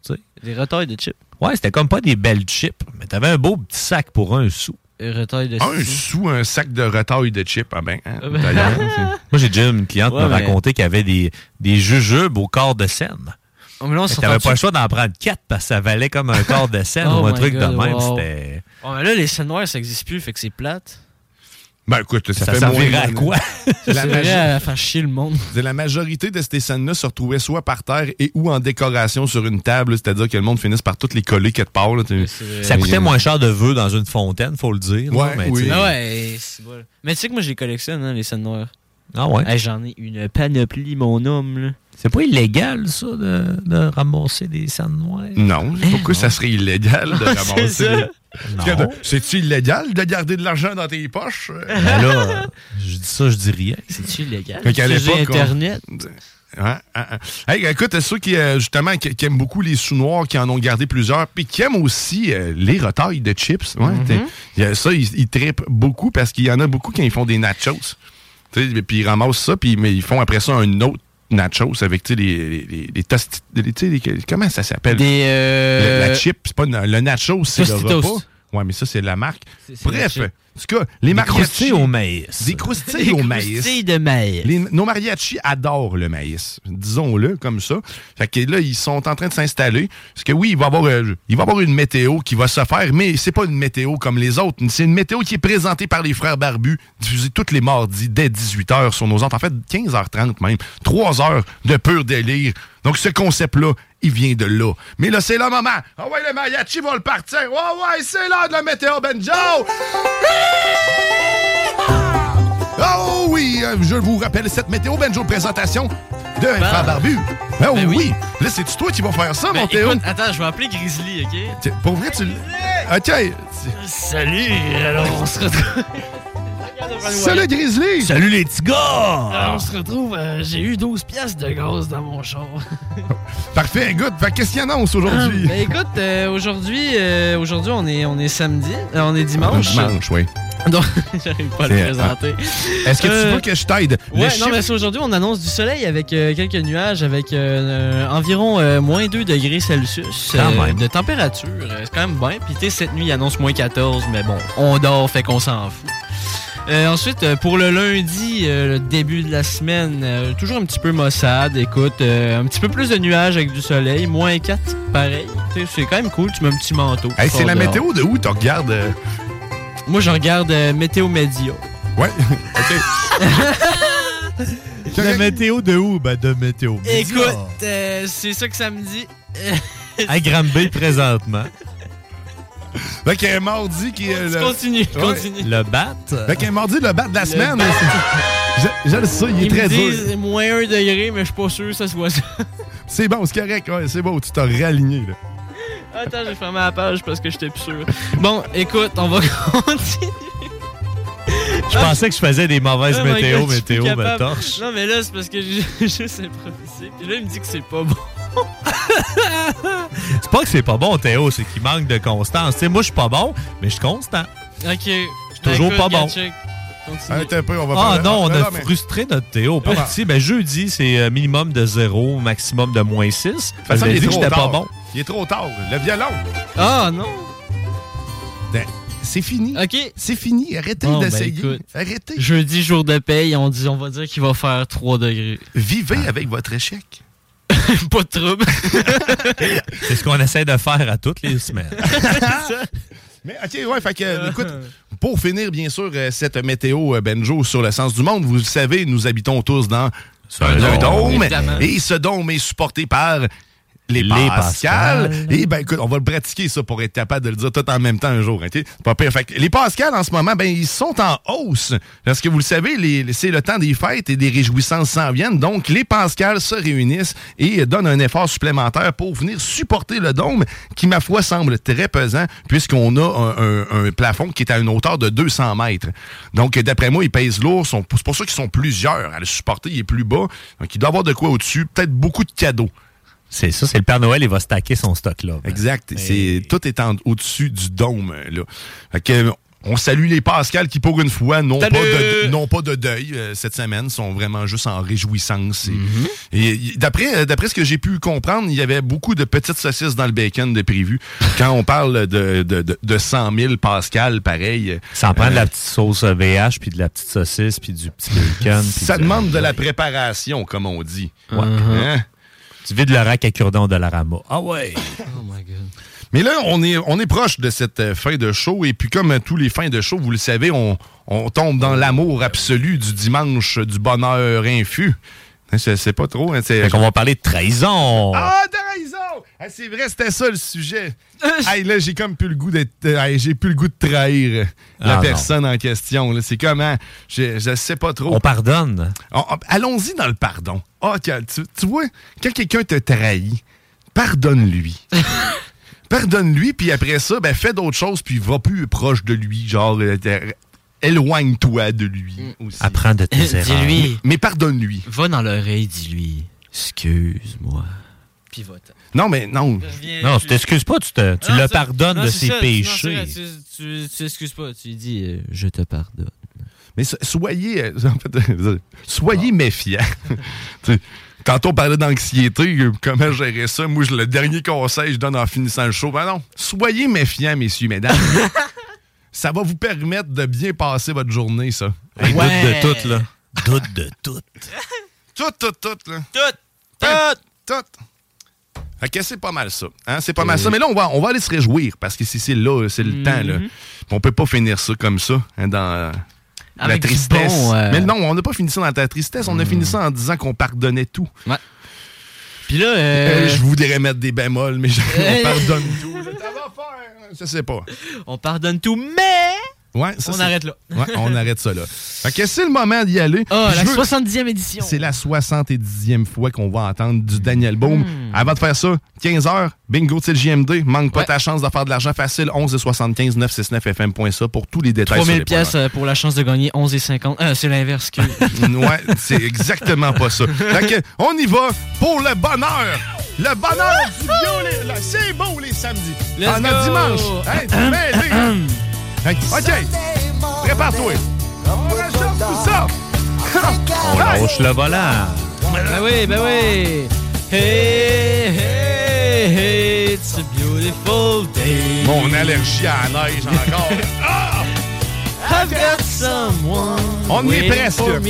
tu sais. Des retails de chips. Ouais, c'était comme pas des belles chips, mais t'avais un beau petit sac pour un sou. De Un sou, un sac de retail de chips. Ah ben, hein, Ah ben. d'ailleurs, c'est- Moi, j'ai déjà une cliente Ouais, me mais- raconter qu'il y avait des, des jujubes au corps de scène. Oh, mais là, on T'avais pas le choix d'en prendre quatre parce que ça valait comme un corps de scène Oh ou un truc God, de même. wow. C'était. Oh, mais là, les scènes noires, ça existe plus, fait que c'est plate. Ben écoute, ça, Ça fait servirait moins à quoi? La, Ça servirait à faire chier le monde. la majorité de ces scènes-là se retrouvaient soit par terre et ou en décoration sur une table, c'est-à-dire que le monde finisse par toutes les coller quelque part. là, Ça coûtait moins cher de vœux dans une fontaine, faut le dire. là, Ouais, mais oui. tu sais, Ah ouais, bon. Mais tu sais que moi, je les collectionne, hein, les scènes noires. Ah ouais? Hey, J'en ai une panoplie, mon homme. Là. C'est pas illégal, ça, de, de ramasser des scènes noires? Non, pourquoi ça serait illégal de ramasser C'est-tu illégal de garder de l'argent dans tes poches? Ben là, euh, je dis ça, je dis rien. C'est-tu illégal? On- Internet? Hein. Hey, écoute, ceux qui, euh, justement, qui, qui aiment beaucoup les sous-noirs, qui en ont gardé plusieurs, puis qui aiment aussi euh, les retailles de chips. Ouais, Mhm. ça, ils, ils trippent beaucoup parce qu'il y en a beaucoup quand ils font des nachos. Puis ils ramassent ça, puis mais ils font après ça un autre nachos avec les, les, les, les tosti- comment ça s'appelle? Des, euh, Le- la chip, c'est pas le nacho, c'est le repas. Ouais, mais ça, c'est la marque. Bref. En tout cas, les Des mariachis... croustilles au maïs. Des croustilles au Des maïs. croustilles de maïs. Les- nos mariachis adorent le maïs. Disons-le comme ça. Fait que là, ils sont en train de s'installer. Parce que oui, il va y avoir, euh, il va y avoir une météo qui va se faire, mais c'est pas une météo comme les autres. C'est une météo qui est présentée par les frères Barbus, diffusée tous les mardis dès 18h sur nos ondes. En fait, 15h30 même. 3 heures de pur délire. Donc, ce concept-là, il vient de là. Mais là, c'est le moment. Ah ouais, le mariachi va le partir. Ouais, ouais, c'est l'heure de la météo Benjo! Oh oui, euh, je vous rappelle cette météo Benjo présentation de Ben. Frère Barbu. Ben, Ben oui. oui. Là, c'est-tu toi qui vas faire ça, Ben, mon Théo? attends, je vais appeler Grizzly, OK? Pour vrai, tu... OK. Salut, alors on se retrouve... Salut, Grizzly! Salut les petits gars! Alors, on se retrouve, euh, j'ai eu 12 piastres de gaz dans mon char. Parfait. Fait qu'est-ce qu'il annonce aujourd'hui? Ben écoute, euh, aujourd'hui, euh, aujourd'hui on est on est samedi, euh, on est dimanche. Dimanche, oui. Donc j'arrive pas à le C'est- présenter. Est-ce que tu Euh, veux que je t'aide? Ouais, chiffre- non, mais c'est aujourd'hui, on annonce du soleil avec euh, quelques nuages, avec euh, euh, environ euh, moins 2 degrés Celsius euh, de température. C'est quand même bien. Puis, tu sais, cette nuit, il annonce moins 14, mais bon, on dort, fait qu'on s'en fout. Euh, ensuite, euh, pour le lundi, euh, le début de la semaine, euh, toujours un petit peu maussade. Écoute, euh, un petit peu plus de nuages avec du soleil, moins 4, pareil. C'est quand même cool, tu mets un petit manteau. Hey, c'est la dehors. météo de où tu regardes? Moi, je regarde euh, Météo Média. Ouais, OK. La météo de où? Ben de météo. Écoute, euh, c'est ça que ça me dit. À Granby présentement. Fait qu'un mardi qui est... le- Continue, Ouais. continue. Le bat? Fait qu'un mardi, le bat de la Le semaine. Je, je le sais, il est Ils très me dur. disent moins 1 degré, mais je suis pas sûr que ça soit ça. C'est bon, c'est correct. Ouais, c'est bon, tu t'as réaligné, là. Attends, j'ai fermé la page parce que j'étais plus sûr. Bon, écoute, on va continuer. Je pensais que je faisais des mauvaises Oh my météo, God, météo, capable. torche. Non, mais là, c'est parce que j'ai juste improvisé. Puis là, il me dit que c'est pas bon. C'est pas que c'est pas bon, Théo, c'est qu'il manque de constance. Tu sais, moi, je suis pas bon, mais je suis constant. Ok. Je suis toujours pas bon. Attends un peu, on va Ah non, on a mais- frustré notre Théo. Ah, ben, jeudi, c'est euh, minimum de 0, maximum de moins 6. De toute façon, il est dit que trop j'étais pas tard. bon. Il est trop tard. Le violon. Ah non. Ben, c'est fini. Ok. C'est fini. Arrêtez Bon, ben, d'essayer. Arrêtez. Jeudi, jour de paye, on, dit, on va dire qu'il va faire 3 degrés. Vivez avec votre échec. Pas de trouble. C'est ce qu'on essaie de faire à toutes les semaines. Mais OK, ouais, fait que, écoute, pour finir, bien sûr, euh, cette météo, euh, Benjo, sur le sens du monde, vous le savez, nous habitons tous dans un un dôme, dôme. Et ce dôme est supporté par les, Les Pascal. Pascal. Et ben écoute, on va le pratiquer ça pour être capable de le dire tout en même temps un jour. hein, pas pire. Fait que les Pascal en ce moment, ben ils sont en hausse. Parce que vous le savez, c'est le temps des fêtes et des réjouissances s'en viennent. Donc les Pascal se réunissent et donnent un effort supplémentaire pour venir supporter le dôme qui, ma foi, semble très pesant puisqu'on a un, un- un plafond qui est à une hauteur de 200 mètres. Donc d'après moi, ils pèsent lourd. C'est pour ça qu'ils sont plusieurs à le supporter. Il est plus bas. Donc il doit y avoir de quoi au-dessus. Peut-être beaucoup de cadeaux. C'est ça, c'est le Père Noël, il va stacker son stock là. Exact. C'est tout est au-dessus du dôme là. Fait que, on salue les Pascal qui pour une fois n'ont pas Salut! de n'ont pas de deuil euh, cette semaine, sont vraiment juste en réjouissance. Et, et d'après euh, d'après ce que j'ai pu comprendre, il y avait beaucoup de petites saucisses dans le bacon de prévu. Quand on parle de, de, de, de 100 000 Pascal, pareil. Ça en prend de euh, la petite sauce VH, puis de la petite saucisse, puis du petit bacon. ça demande de la préparation, comme on dit. Ouais. Hein? Tu vides le rack à cure-dent de la rama. Ah ouais! Oh my god. Mais là, on est, on est proche de cette euh, fin de show. Et puis, comme euh, tous les fins de show, vous le savez, on, on tombe dans l'amour absolu du dimanche du bonheur infus. Hein, Je sais pas trop. Hein, qu'on va parler de trahison. Ah, trahison! Ah, c'est vrai, c'était ça le sujet. hey, là, j'ai comme plus le goût d'être. euh, hey, j'ai plus le goût de trahir euh, la Ah, non. personne en question. là. C'est comment? Je, je sais pas trop. On pardonne. On- on- Allons-y dans le pardon. Ah, tu, tu vois, quand quelqu'un te trahit, pardonne-lui. pardonne-lui, puis après ça, ben, fais d'autres choses, puis va plus proche de lui. Genre, euh, éloigne-toi de lui aussi. Apprends de tes erreurs. Dis-lui. Mais, mais pardonne-lui. Va dans l'oreille, dis-lui. Excuse-moi. Va Non, mais non. Non, tu t'excuses pas, tu, te- tu Non, le pardonnes non, de ses ça, non, péchés. tu, tu, tu excuses pas, tu lui dis euh, je te pardonne. Mais so- soyez, euh, en fait, soyez méfiants. Quand on parlait d'anxiété, euh, comment gérer ça? Moi, je- le dernier conseil que je donne en finissant le show, ben non, soyez méfiants, messieurs, mesdames. ça va vous permettre de bien passer votre journée, ça. Hey, doute de tout, là. Doute de tout. Tout, tout, tout, là. Tout! Tout! Tout! Fait que c'est pas mal ça. Hein? C'est pas mal ça. Mais là, on va, on va aller se réjouir parce que c'est c'est là, c'est le temps. Là. Mhm. On peut pas finir ça comme ça, hein, dans la Avec tristesse. bon, euh, Mais non, on n'a pas fini ça dans ta tristesse. On a fini ça en disant qu'on pardonnait tout. Ouais. Puis là, Euh, euh, je voudrais mettre des bémols, mais je, on pardonne tout. Ça va faire. Je sais pas. on pardonne tout, mais Ouais, ça, on arrête là. Ouais, on arrête ça là. Fait que c'est le moment d'y aller. Ah, Puis la je veux- 70e édition. C'est la 70e fois qu'on va entendre du Daniel Boom. Hmm. Avant de faire ça, 15h, bingo JMD. Manque pas ta chance de faire de l'argent facile. 11 et 75 969fm.ça pour tous les détails 3000 sur les pièces euh, pour la chance de gagner 11 et 50. Euh, c'est l'inverse que. ouais, c'est exactement pas ça. Fait que, on y va pour le bonheur. Le bonheur du là. C'est beau les samedis. Let's en a go. dimanche. Hey, OK. Prépare-toi. On réchauffe tout ça. On lâche le volant. Ben oui, ben oui. Hey, hey, hey, it's a beautiful day. Mon allergie à la neige encore. Ah! I've got someone. On y est waiting presque.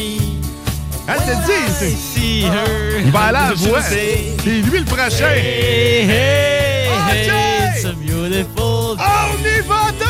dit, see her. Il va aller à la voix. C'est lui le prochain. Hey, hey, hey, it's a beautiful day. On y va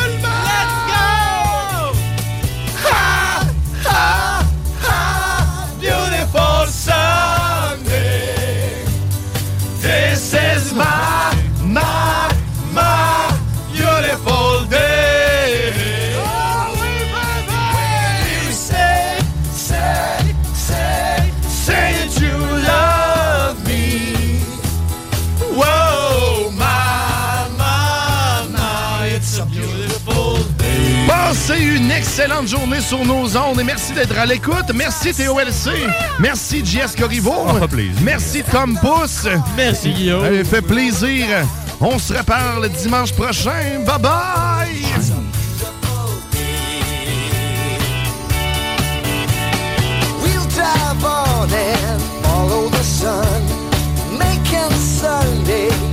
Passez une excellente journée sur nos ondes et merci d'être à l'écoute. Merci TOLC. Merci JS Corriveau. Ça fait plaisir. Merci Tom Pousse. Merci Guillaume. Ça fait plaisir. On se reparle dimanche prochain. Bye bye. We'll drive on and follow the sun, making Sunday